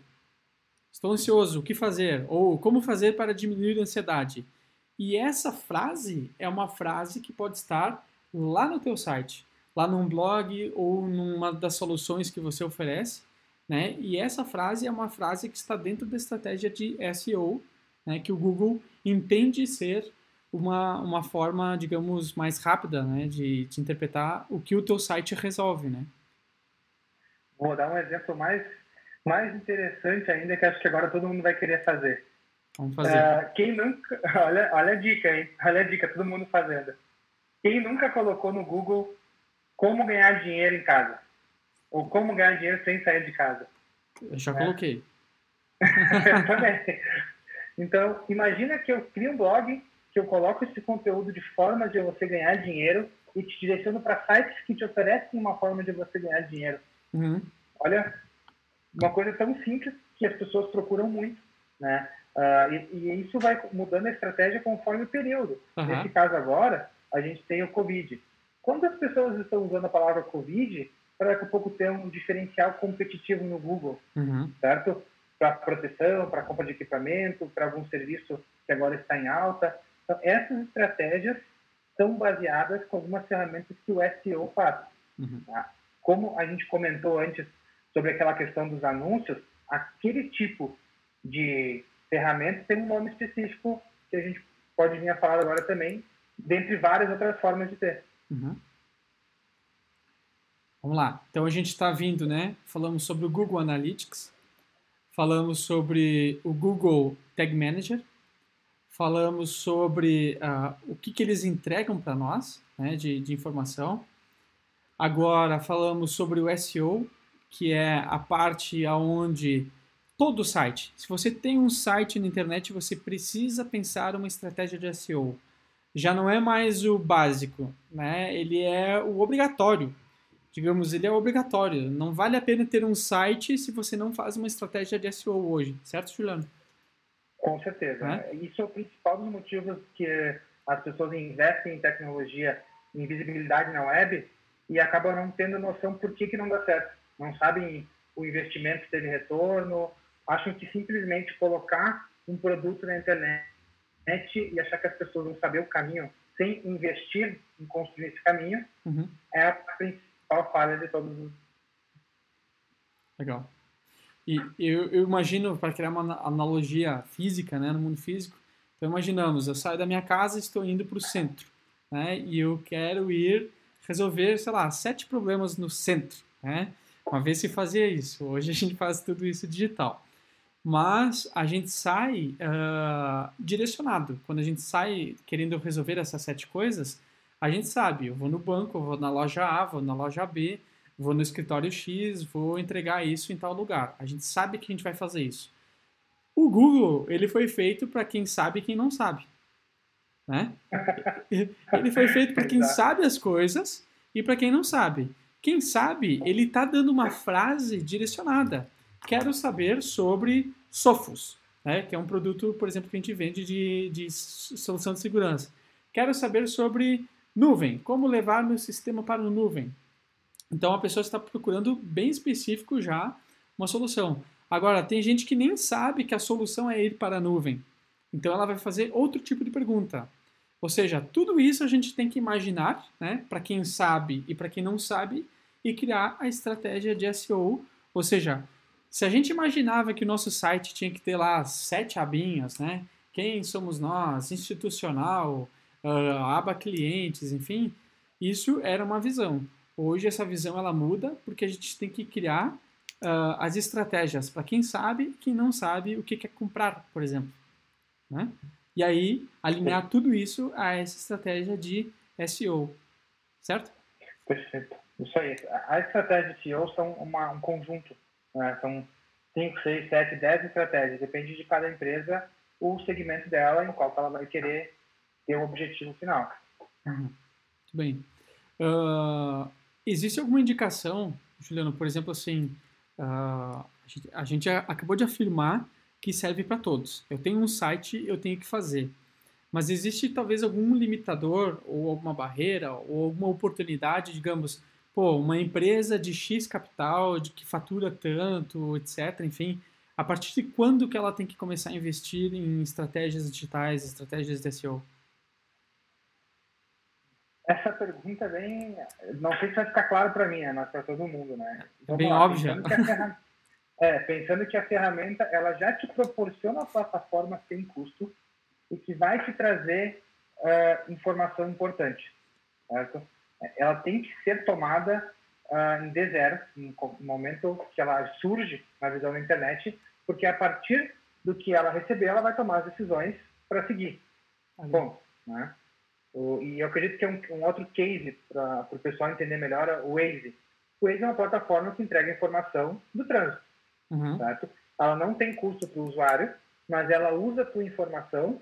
estou ansioso, o que fazer? Ou como fazer para diminuir a ansiedade? E essa frase é uma frase que pode estar lá no teu site lá num blog ou numa das soluções que você oferece, né? E essa frase é uma frase que está dentro da estratégia de SEO, né? Que o Google entende ser uma, uma forma, digamos, mais rápida, né? De, de interpretar o que o teu site resolve, né? Vou dar um exemplo mais Mais interessante ainda que acho que agora todo mundo vai querer fazer. Vamos fazer. Uh, quem nunca. Olha, olha a dica, hein? Olha a dica, todo mundo fazendo. Quem nunca colocou no Google como ganhar dinheiro em casa? Ou como ganhar dinheiro sem sair de casa? Eu já é. coloquei. eu também. Então, imagina que eu crio um blog, que eu coloco esse conteúdo de forma de você ganhar dinheiro e te direciono para sites que te oferecem uma forma de você ganhar dinheiro. Uhum. Olha, uma coisa tão simples que as pessoas procuram muito, né? Uh, e, e, isso vai mudando a estratégia conforme o período. Uhum. Nesse caso agora, a gente tem o Covid. Quando as pessoas estão usando a palavra Covid, para daqui a pouco ter um diferencial competitivo no Google, uhum. certo? Para proteção, para compra de equipamento, para algum serviço que agora está em alta. Então, essas estratégias são baseadas com algumas ferramentas que o SEO faz. Uhum. Tá? Como a gente comentou antes sobre aquela questão dos anúncios, aquele tipo de ferramenta tem um nome específico que a gente pode vir a falar agora também, dentre várias outras formas de ter. Uhum. Vamos lá. Então a gente está vindo, né? Falamos sobre o Google Analytics, falamos sobre o Google Tag Manager, falamos sobre uh, o que, que eles entregam para nós, né, de, de informação. Agora falamos sobre o SEO, que é a parte aonde todo site, se você tem um site na internet, você precisa pensar uma estratégia de SEO. Já não é mais o básico, né? Ele é o obrigatório. Digamos, ele é obrigatório. Não vale a pena ter um site se você não faz uma estratégia de SEO hoje, certo, Juliano? Com certeza. É? Isso é o principal dos motivos que as pessoas investem em tecnologia, em visibilidade na web e acabam não tendo noção por que, que não dá certo. Não sabem o investimento teve retorno, acham que simplesmente colocar um produto na internet e achar que as pessoas vão saber o caminho sem investir em construir esse caminho uhum. é a principal falha de todos os. Legal. E eu, eu imagino, para criar uma analogia física, né, no mundo físico, então imaginamos, eu saio da minha casa e estou indo para o centro, né, e eu quero ir resolver, sei lá, sete problemas no centro, né, uma vez se fazia isso, hoje a gente faz tudo isso digital. Mas a gente sai uh, direcionado. Quando a gente sai querendo resolver essas sete coisas, a gente sabe, eu vou no banco, eu vou na loja A, vou na loja B, vou no escritório X, vou entregar isso em tal lugar. A gente sabe que a gente vai fazer isso. O Google, ele foi feito para quem sabe e quem não sabe. Né? Ele foi feito para quem sabe as coisas e para quem não sabe. Quem sabe, ele está dando uma frase direcionada. Quero saber sobre Sophos, né? que é um produto, por exemplo, que a gente vende de, de solução de segurança. Quero saber sobre nuvem, como levar meu sistema para a nuvem. Então a pessoa está procurando bem específico já uma solução. Agora, tem gente que nem sabe que a solução é ir para a nuvem. Então ela vai fazer outro tipo de pergunta. Ou seja, tudo isso a gente tem que imaginar, né, para quem sabe e para quem não sabe, e criar a estratégia de SEO. Ou seja, se a gente imaginava que o nosso site tinha que ter lá sete abinhas, né? Quem somos nós? Institucional, uh, aba clientes, enfim, isso era uma visão. Hoje essa visão ela muda porque a gente tem que criar uh, as estratégias para quem sabe e quem não sabe o que quer comprar, por exemplo. Né? E aí alinhar tudo isso a essa estratégia de SEO, certo? Perfeito. Isso aí. A estratégia de SEO são uma, um conjunto. Né? São 5, 6, 7, 10 estratégias. Depende de cada empresa o segmento dela em qual ela vai querer ter o um objetivo final. Uhum. Muito bem. Uh, existe alguma indicação, Juliano, por exemplo, assim, uh, a, gente, a gente acabou de afirmar que serve para todos. Eu tenho um site, eu tenho que fazer. Mas existe talvez algum limitador ou alguma barreira ou alguma oportunidade, digamos, pô, uma empresa de X capital, de que fatura tanto, etc, enfim, a partir de quando que ela tem que começar a investir em estratégias digitais, estratégias de SEO? Essa pergunta é bem. Não sei se vai ficar claro para mim, né? mas para todo mundo, né? é bem lá, óbvia. Pensando é, pensando que a ferramenta ela já te proporciona a plataforma sem custo e que vai te trazer uh, informação importante. Certo? Ela tem que ser tomada uh, em D0, no momento que ela surge na visão da internet, porque a partir do que ela receber, ela vai tomar as decisões para seguir. Uhum. Bom, né? O, e eu acredito que é um, um outro case para o pessoal entender melhor o Waze. O Waze é uma plataforma que entrega informação do trânsito, uhum. certo? Ela não tem custo para o usuário, mas ela usa a tua informação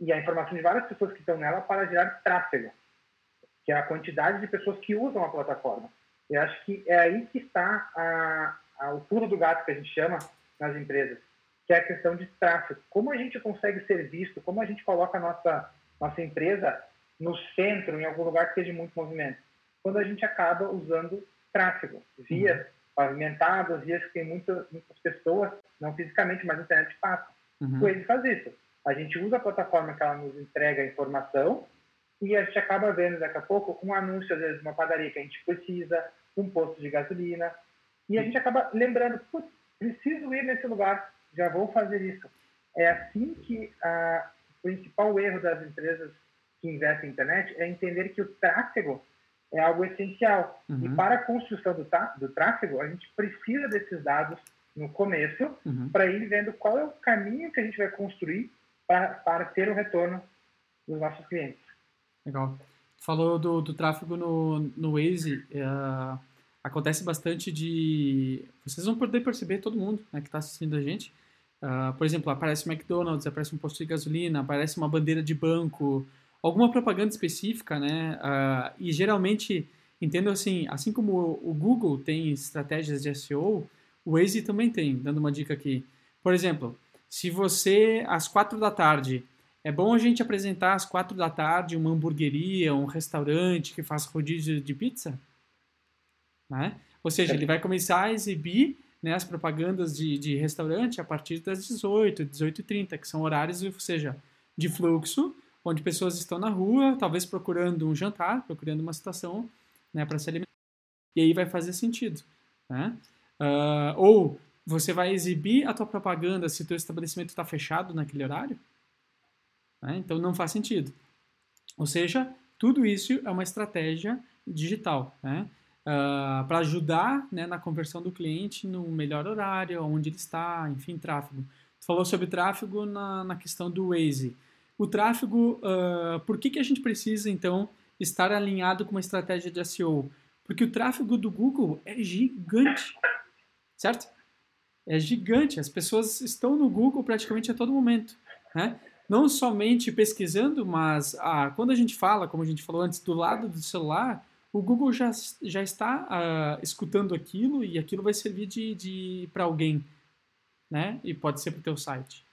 e a informação de várias pessoas que estão nela para gerar tráfego, que é a quantidade de pessoas que usam a plataforma. Eu acho que é aí que está a, a, o pulo do gato que a gente chama nas empresas que é a questão de tráfego. Como a gente consegue ser visto, como a gente coloca a nossa, nossa empresa no centro, em algum lugar que seja muito movimento. Quando a gente acaba usando tráfego, vias uhum. pavimentadas, vias que tem muita, muitas pessoas, não fisicamente, mas a internet passa. Uhum. O Waze faz isso. A gente usa a plataforma que ela nos entrega a informação e a gente acaba vendo daqui a pouco um anúncio, às vezes, uma padaria que a gente precisa, um posto de gasolina, e a gente acaba lembrando, putz, preciso ir nesse lugar, já vou fazer isso. É assim que a, o principal erro das empresas que investem em internet é entender que o tráfego é algo essencial. Uhum. E para a construção do, do tráfego, a gente precisa desses dados no começo uhum. para ir vendo qual é o caminho que a gente vai construir para, para ter o retorno dos nossos clientes. Legal. Falou do, do tráfego no, no Waze. É, acontece bastante de. Vocês vão poder perceber, todo mundo né, que está assistindo a gente. Uh, por exemplo, aparece McDonald's, aparece um posto de gasolina, aparece uma bandeira de banco, alguma propaganda específica, né? Uh, e geralmente, entendo assim, assim como o Google tem estratégias de SEO, o Waze também tem, dando uma dica aqui. Por exemplo, se você, às quatro da tarde, é bom a gente apresentar às quatro da tarde uma hamburgueria, um restaurante que faz rodízio de pizza? Né? Ou seja, ele vai começar a exibir né, as propagandas de, de restaurante a partir das 18, 18h30, que são horários, ou seja, de fluxo, onde pessoas estão na rua, talvez procurando um jantar, procurando uma situação né, para se alimentar. E aí vai fazer sentido. Né? Uh, ou você vai exibir a tua propaganda se o teu estabelecimento está fechado naquele horário? Né? Então não faz sentido. Ou seja, tudo isso é uma estratégia digital. Né? uh, ah, para ajudar né, na conversão do cliente no melhor horário, onde ele está, enfim, tráfego. Tu falou sobre tráfego na, na questão do Waze. O tráfego, uh, por que, que a gente precisa, então, estar alinhado com uma estratégia de SEO? Porque o tráfego do Google é gigante, certo? É gigante. As pessoas estão no Google praticamente a todo momento, né? Não somente pesquisando, mas ah, quando a gente fala, como a gente falou antes, do lado do celular, o Google já, já está uh, escutando aquilo e aquilo vai servir de, de para alguém, né? E pode ser para o teu site.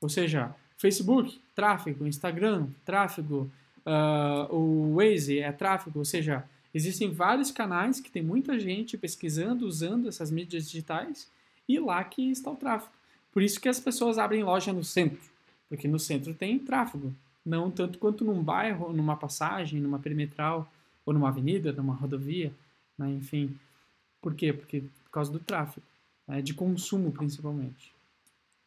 Ou seja, Facebook, tráfego, Instagram, tráfego, uh, o Waze é tráfego, ou seja, existem vários canais que tem muita gente pesquisando, usando essas mídias digitais e lá que está o tráfego. Por isso que as pessoas abrem loja no centro, porque no centro tem tráfego, não tanto quanto num bairro, numa passagem, numa perimetral ou numa avenida, numa rodovia, né? enfim. Por quê? Porque por causa do tráfego, né? de consumo principalmente.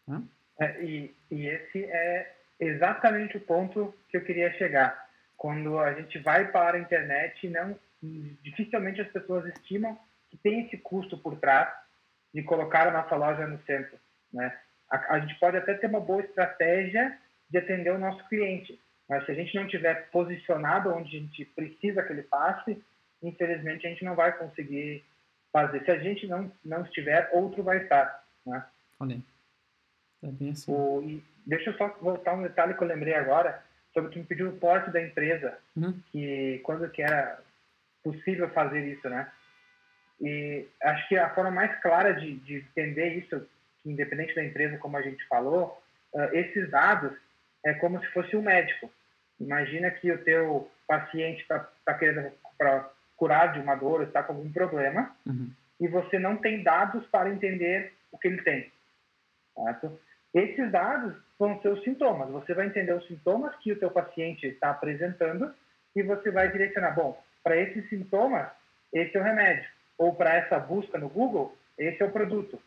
Né? É, e, e esse é exatamente o ponto que eu queria chegar. Quando a gente vai para a internet, não dificilmente as pessoas estimam que tem esse custo por trás de colocar a nossa loja no centro. Né? A, a gente pode até ter uma boa estratégia de atender o nosso cliente, mas se a gente não tiver posicionado onde a gente precisa que ele passe, infelizmente a gente não vai conseguir fazer. Se a gente não, não estiver, outro vai estar. Né? Olha, é bem assim. O, e deixa eu só voltar um detalhe que eu lembrei agora sobre que me pediu o porte da empresa, uhum. que quando que era possível fazer isso, né? E acho que a forma mais clara de, de entender isso, independente da empresa, como a gente falou, uh, esses dados é como se fosse um médico. Imagina que o teu paciente está tá querendo curar de uma dor, está com algum problema, uhum. e você não tem dados para entender o que ele tem. Certo? Esses dados vão ser os sintomas. Você vai entender os sintomas que o teu paciente está apresentando e você vai direcionar, bom, para esses sintomas, esse é o remédio. Ou para essa busca no Google, esse é o produto.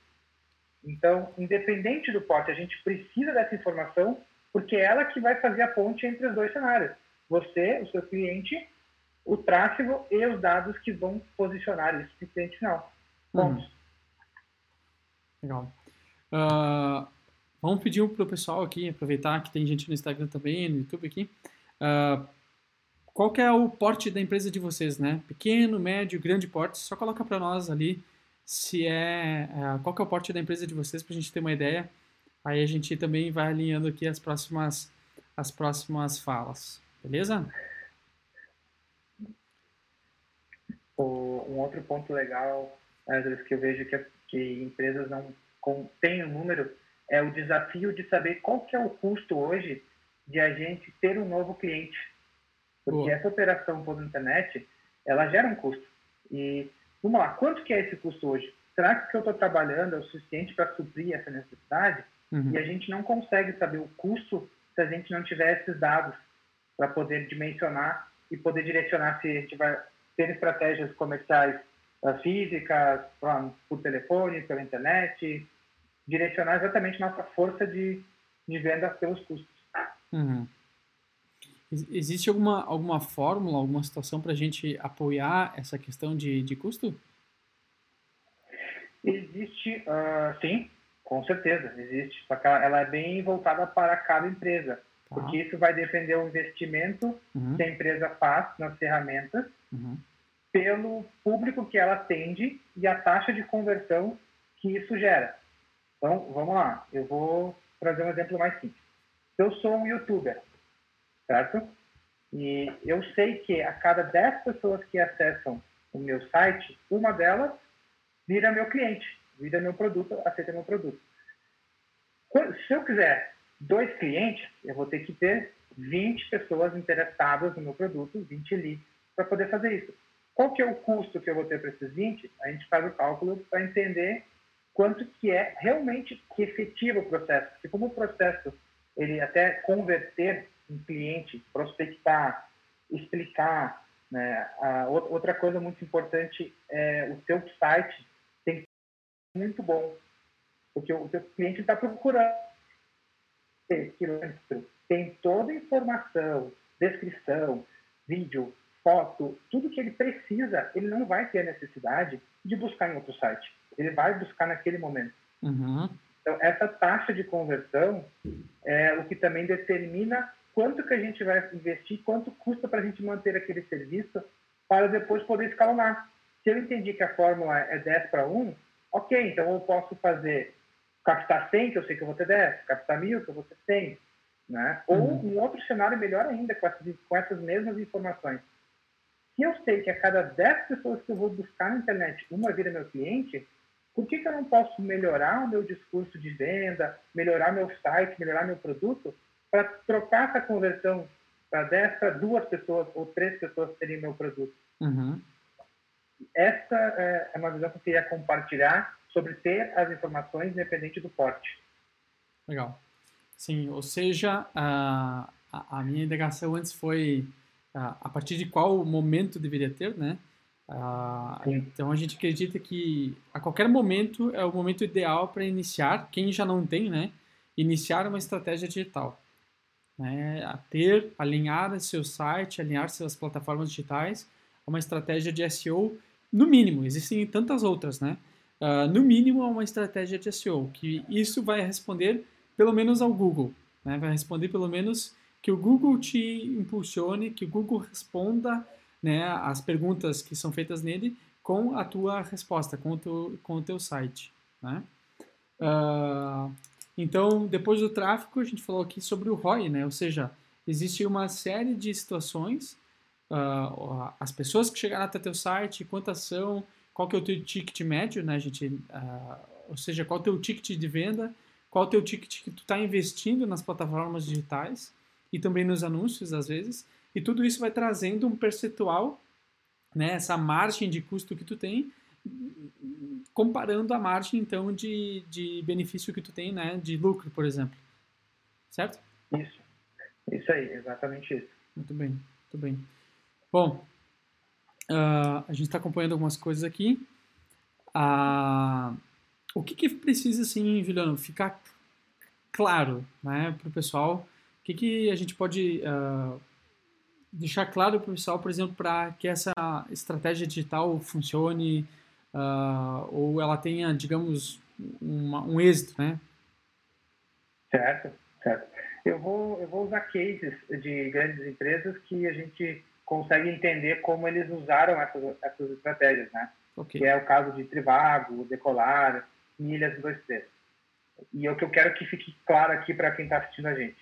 Então, independente do porte, a gente precisa dessa informação porque é ela que vai fazer a ponte entre os dois cenários. Você, o seu cliente, o tráfego e os dados que vão posicionar o cliente final. Pontos. Uhum. Legal. Uh, vamos pedir para o pessoal aqui, aproveitar que tem gente no Instagram também, no YouTube aqui. Uh, qual que é o porte da empresa de vocês, né? Pequeno, médio, grande porte? Só coloca para nós ali se é, uh, qual que é o porte da empresa de vocês para a gente ter uma ideia. Aí a gente também vai alinhando aqui as próximas as próximas falas, beleza? um outro ponto legal, às vezes, que eu vejo que, que empresas não têm o um número é o desafio de saber qual que é o custo hoje de a gente ter um novo cliente. Porque Boa. essa operação por internet, ela gera um custo. E, vamos lá, quanto que é esse custo hoje? Será que o que eu estou trabalhando é o suficiente para suprir essa necessidade? Uhum. E a gente não consegue saber o custo se a gente não tiver esses dados para poder dimensionar e poder direcionar se a gente vai ter estratégias comerciais uh, físicas, por telefone, pela internet, direcionar exatamente nossa força de, de venda pelos custos. Uhum. Existe alguma, alguma fórmula, alguma situação para a gente apoiar essa questão de, de custo? Existe, uh, sim, com certeza, existe. Só que ela é bem voltada para cada empresa, tá. porque isso vai depender do investimento uhum. que a empresa faz nas ferramentas uhum. pelo público que ela atende e a taxa de conversão que isso gera. Então, vamos lá. Eu vou trazer um exemplo mais simples. Eu sou um youtuber, certo? E eu sei que a cada 10 pessoas que acessam o meu site, uma delas vira meu cliente, vira meu produto, aceita meu produto. Se eu quiser dois clientes, eu vou ter que ter 20 pessoas interessadas no meu produto, 20 leads, para poder fazer isso. Qual que é o custo que eu vou ter para esses 20? A gente faz o cálculo para entender quanto que é realmente efetivo o processo. Porque como o processo, ele até converter um cliente, prospectar, explicar, né? A outra coisa muito importante é o seu site tem que ser muito bom, porque o seu cliente está procurando tem toda a informação, descrição, vídeo, foto, tudo que ele precisa, ele não vai ter a necessidade de buscar em outro site. Ele vai buscar naquele momento. Uhum. Então, essa taxa de conversão é o que também determina quanto que a gente vai investir, quanto custa para a gente manter aquele serviço para depois poder escalonar. Se eu entendi que a fórmula é 10 para 1, ok, então eu posso fazer captar 100, que eu sei que eu vou ter 10, captar 1000, que eu vou ter 100. Né? Ou uhum. um outro cenário melhor ainda, com essas, com essas mesmas informações se eu sei que a cada 10 pessoas que eu vou buscar na internet, uma vira meu cliente, por que, que eu não posso melhorar o meu discurso de venda, melhorar meu site, melhorar meu produto, para trocar essa conversão para 10 para duas pessoas ou três pessoas terem meu produto? Uhum. Essa é, é uma visão que eu queria compartilhar sobre ter as informações independente do porte. Legal. Sim, ou seja, a, a minha indagação antes foi a partir de qual momento deveria ter, né? Ah, então a gente acredita que a qualquer momento é o momento ideal para iniciar, quem já não tem, né? Iniciar uma estratégia digital. Né? A ter, alinhar seu site, alinhar suas plataformas digitais a uma estratégia de SEO, no mínimo, existem tantas outras, né? Uh, no mínimo, é uma estratégia de SEO, que isso vai responder pelo menos ao Google, né? vai responder pelo menos que o Google te impulsione, que o Google responda né, as perguntas que são feitas nele com a tua resposta, com o teu, com o teu site. Né? Uh, então, depois do tráfego, a gente falou aqui sobre o ROI, né? ou seja, existe uma série de situações, uh, as pessoas que chegaram até teu site, quantas são, qual que é o teu ticket médio, né, gente? Uh, ou seja, qual é o teu ticket de venda, qual é o teu ticket que tu está investindo nas plataformas digitais, e também nos anúncios, às vezes, e tudo isso vai trazendo um percentual, né, essa margem de custo que tu tem, comparando a margem, então, de, de benefício que tu tem, né, de lucro, por exemplo. Certo? Isso. Isso aí, exatamente isso. Muito bem, muito bem. Bom, uh, a gente está acompanhando algumas coisas aqui. Uh, o que, que precisa, assim, Juliano, ficar claro né, para o pessoal que, que a gente pode uh, deixar claro para o pessoal, por exemplo, para que essa estratégia digital funcione uh, ou ela tenha, digamos, uma, um êxito, né? Certo, certo. Eu vou, eu vou usar cases de grandes empresas que a gente consegue entender como eles usaram essas, essas estratégias, né? Okay. Que é o caso de Trivago, Decolar, Milhas 23. E é o que eu quero que fique claro aqui para quem está assistindo a gente.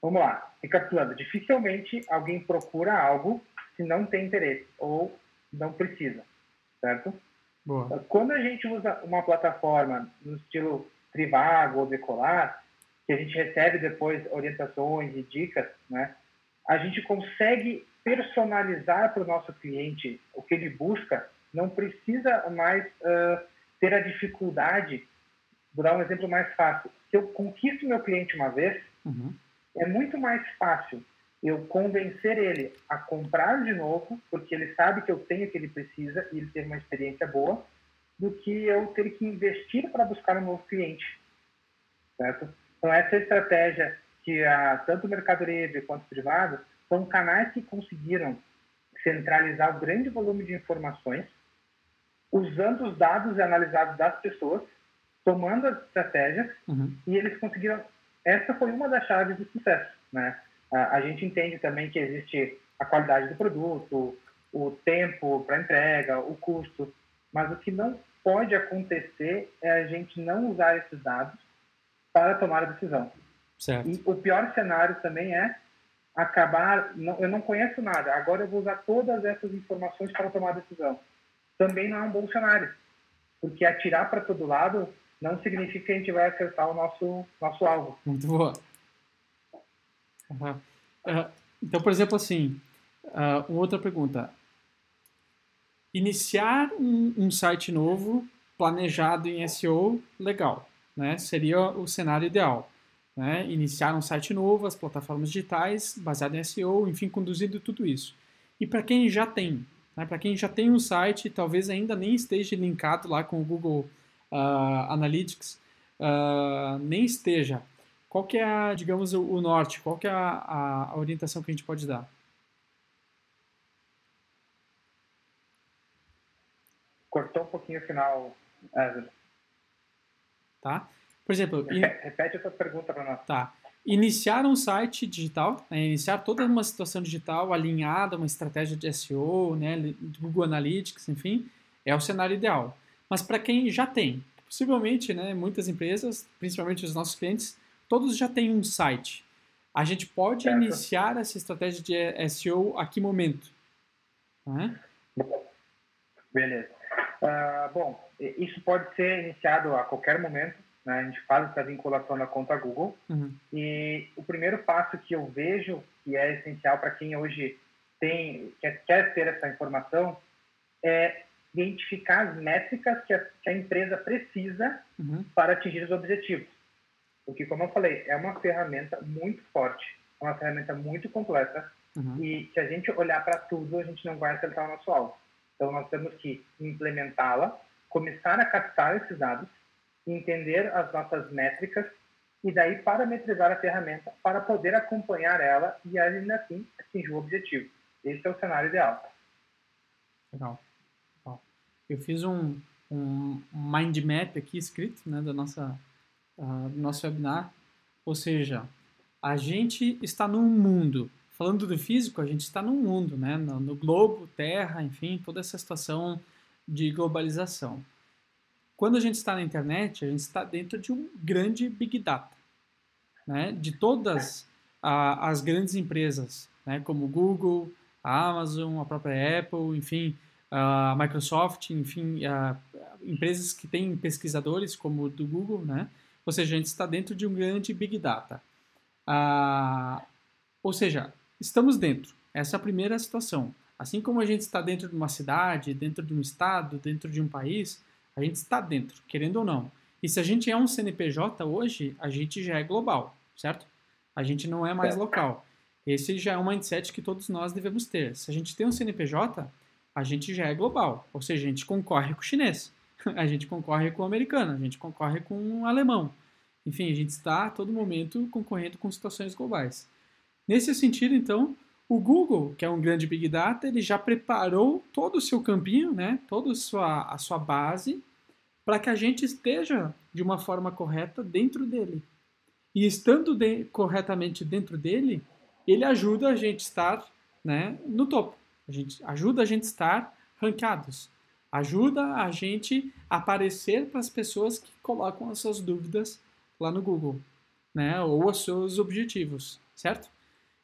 Vamos lá, recapitulando. Dificilmente alguém procura algo se não tem interesse ou não precisa, certo? Boa. Quando a gente usa uma plataforma no estilo Trivago ou Decolar, que a gente recebe depois orientações e dicas, né? A gente consegue personalizar para o nosso cliente o que ele busca, não precisa mais uh, ter a dificuldade. Vou dar um exemplo mais fácil. Se eu conquisto meu cliente uma vez, uhum. é muito mais fácil eu convencer ele a comprar de novo, porque ele sabe que eu tenho o que ele precisa e ele teve uma experiência boa, do que eu ter que investir para buscar um novo cliente. Certo? Então, essa estratégia que a, tanto o Mercado Livre quanto o privado são canais que conseguiram centralizar o grande volume de informações, usando os dados analisados das pessoas, tomando as estratégias, uhum. e eles conseguiram. Essa foi uma das chaves do sucesso. Né? A, a gente entende também que existe a qualidade do produto, o tempo para entrega, o custo, mas o que não pode acontecer é a gente não usar esses dados para tomar a decisão. Certo. E o pior cenário também é acabar, não, eu não conheço nada, agora eu vou usar todas essas informações para tomar a decisão. Também não é um bom cenário, porque atirar para todo lado não significa que a gente vai acertar o nosso, nosso alvo. Muito boa. Uhum. Uh, então, por exemplo, assim, uh, outra pergunta. Iniciar um, um site novo planejado em SEO, legal né, seria o cenário ideal. Né? Iniciar um site novo, as plataformas digitais, baseado em SEO, enfim, conduzindo tudo isso. E para quem já tem, né, para quem já tem um site, talvez ainda nem esteja linkado lá com o Google uh, Analytics, nem esteja. Qual que é, a, digamos, o, o norte? Qual que é a, a, orientação que a gente pode dar? Cortou um pouquinho o final, Ezra tá? Por exemplo... Repete essa pergunta para nós. Tá. Iniciar um site digital, né? iniciar toda uma situação digital alinhada, uma estratégia de SEO, né? Google Analytics, enfim, é o cenário ideal. Mas para quem já tem, possivelmente, né, muitas empresas, principalmente os nossos clientes, todos já têm um site. A gente pode certo. iniciar essa estratégia de SEO a que momento? Né? Beleza. Uh, bom, isso pode ser iniciado a qualquer momento. Né? A gente faz essa vinculação na conta Google. Uhum. E o primeiro passo que eu vejo que é essencial para quem hoje tem quer, quer ter essa informação é identificar as métricas que a, que a empresa precisa uhum. para atingir os objetivos. Porque, como eu falei, é uma ferramenta muito forte, é uma ferramenta muito completa uhum. e se a gente olhar para tudo, a gente não vai acertar o nosso alvo. Então, nós temos que implementá-la, começar a captar esses dados, entender as nossas métricas e daí parametrizar a ferramenta para poder acompanhar ela e ainda assim atingir o objetivo. Esse é o cenário ideal. Legal. Eu fiz um, um mind map aqui escrito né, da nossa, uh, do nosso webinar. Ou seja, a gente está num mundo falando do físico, a gente está no mundo, né? No, no, globo, terra, enfim, toda essa situação de globalização. Quando a gente está na internet, a gente está dentro de um grande big data, né? De todas a, as grandes empresas, né? Como Google, a Amazon, a própria Apple, enfim, a Microsoft, enfim, a, empresas que têm pesquisadores como o do Google, né? Ou seja, a gente está dentro de um grande big data. Ah, ou seja, estamos dentro. Essa é a primeira situação. Assim como a gente está dentro de uma cidade, dentro de um estado, dentro de um país, a gente está dentro, querendo ou não. E se a gente é um CNPJ hoje, a gente já é global, certo? A gente não é mais é. local. Esse já é um mindset que todos nós devemos ter. Se a gente tem um CNPJ, a gente já é global. Ou seja, a gente concorre com o chinês, a gente concorre com o americano, a gente concorre com o alemão. Enfim, a gente está a todo momento concorrendo com situações globais. Nesse sentido, então, O Google, que é um grande Big Data, ele já preparou todo o seu campinho, né? toda a sua, a sua base, para que a gente esteja de uma forma correta dentro dele. E estando de, corretamente dentro dele, ele ajuda a gente estar né, no topo. A gente, ajuda a gente estar ranqueados. Ajuda a gente a aparecer para as pessoas que colocam as suas dúvidas lá no Google, né, ou os seus objetivos, certo?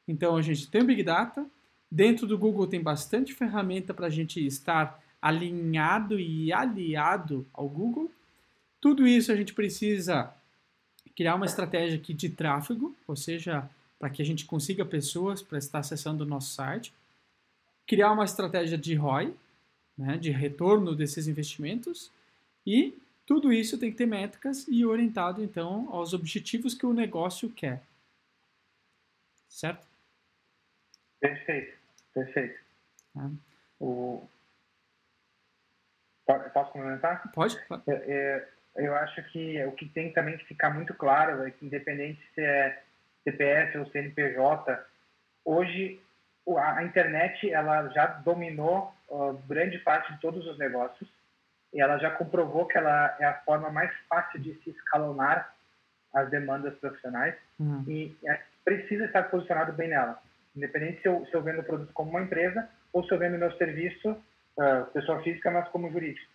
Então a gente tem o Big Data, dentro do Google tem bastante ferramenta para a gente estar alinhado e aliado ao Google. Tudo isso a gente precisa criar uma estratégia aqui de tráfego, ou seja, para que a gente consiga pessoas para estar acessando o nosso site. Criar uma estratégia de ROI, né, de retorno desses investimentos. E tudo isso tem que ter métricas e orientado, então, aos objetivos que o negócio quer. Certo? Perfeito, perfeito. É. O... Posso comentar? Pode. É, é, eu acho que o que tem também que ficar muito claro é que, independente se é CPF ou CNPJ, hoje a internet ela já dominou uh, grande parte de todos os negócios e ela já comprovou que ela é a forma mais fácil de se escalonar as demandas profissionais uhum. e é, precisa estar posicionado bem nela. Independente se eu, se eu vendo o produto como uma empresa ou se eu vendo meu serviço, uh, pessoa física, mas como jurídico.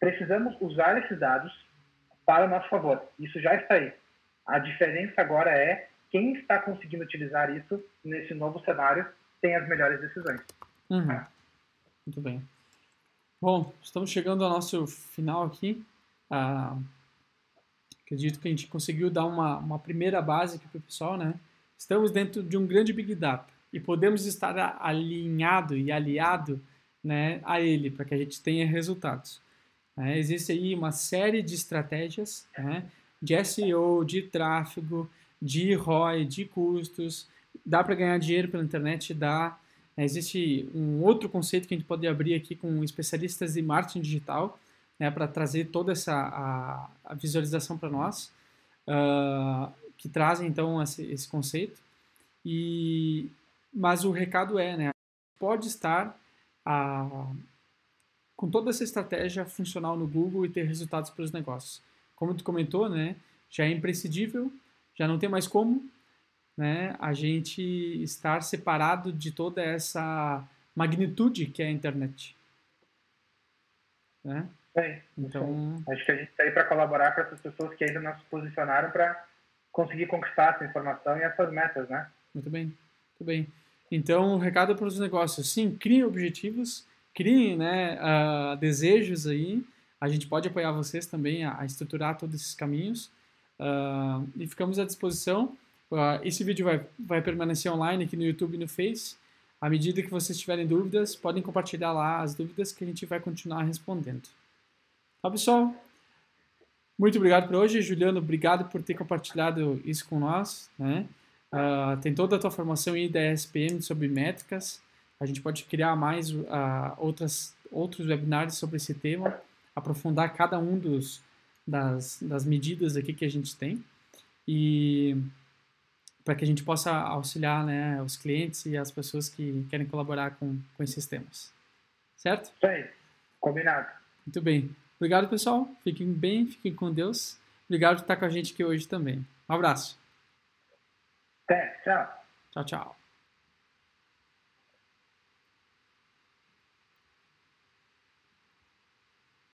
Precisamos usar esses dados para o nosso favor. Isso já está aí. A diferença agora é quem está conseguindo utilizar isso nesse novo cenário tem as melhores decisões. Uhum. Muito bem. Bom, estamos chegando ao nosso final aqui. Ah, acredito que a gente conseguiu dar uma, uma primeira base aqui para o pessoal, né? Estamos dentro de um grande Big Data e podemos estar alinhado e aliado né, a ele para que a gente tenha resultados. É, existe aí uma série de estratégias né, de SEO, de tráfego, de ROI, de custos. Dá para ganhar dinheiro pela internet? Dá. Existe um outro conceito que a gente pode abrir aqui com especialistas de marketing digital né, para trazer toda essa a, a visualização para nós. Uh, que trazem então esse, esse conceito. E mas o recado é, né, pode estar a, com toda essa estratégia funcional no Google e ter resultados para os negócios. Como tu comentou, né, já é imprescindível, já não tem mais como, né, a gente estar separado de toda essa magnitude que é a internet. Né? É, então, acho que a gente está aí para colaborar com essas pessoas que ainda não se posicionaram para conseguir conquistar essa informação e essas metas, né? Muito bem, muito bem. Então, o recado para os negócios, sim, criem objetivos, criem né, uh, desejos aí. A gente pode apoiar vocês também a, a estruturar todos esses caminhos. Uh, e ficamos à disposição. Uh, esse vídeo vai, vai permanecer online aqui no YouTube e no Face. À medida que vocês tiverem dúvidas, podem compartilhar lá as dúvidas que a gente vai continuar respondendo. Tá, pessoal? Muito obrigado por hoje, Juliano. Obrigado por ter compartilhado isso com nós. Né? Uh, tem toda a tua formação aí da ESPM sobre métricas. A gente pode criar mais uh, outras, outros webinars sobre esse tema, aprofundar cada um dos, das, das medidas aqui que a gente tem e para que a gente possa auxiliar né, os clientes e as pessoas que querem colaborar com, com esses temas. Certo? Isso aí. Combinado. Muito bem. Obrigado, pessoal. Fiquem bem, fiquem com Deus. Obrigado por estar com a gente aqui hoje também. Um abraço. Até, tchau. Tchau, tchau.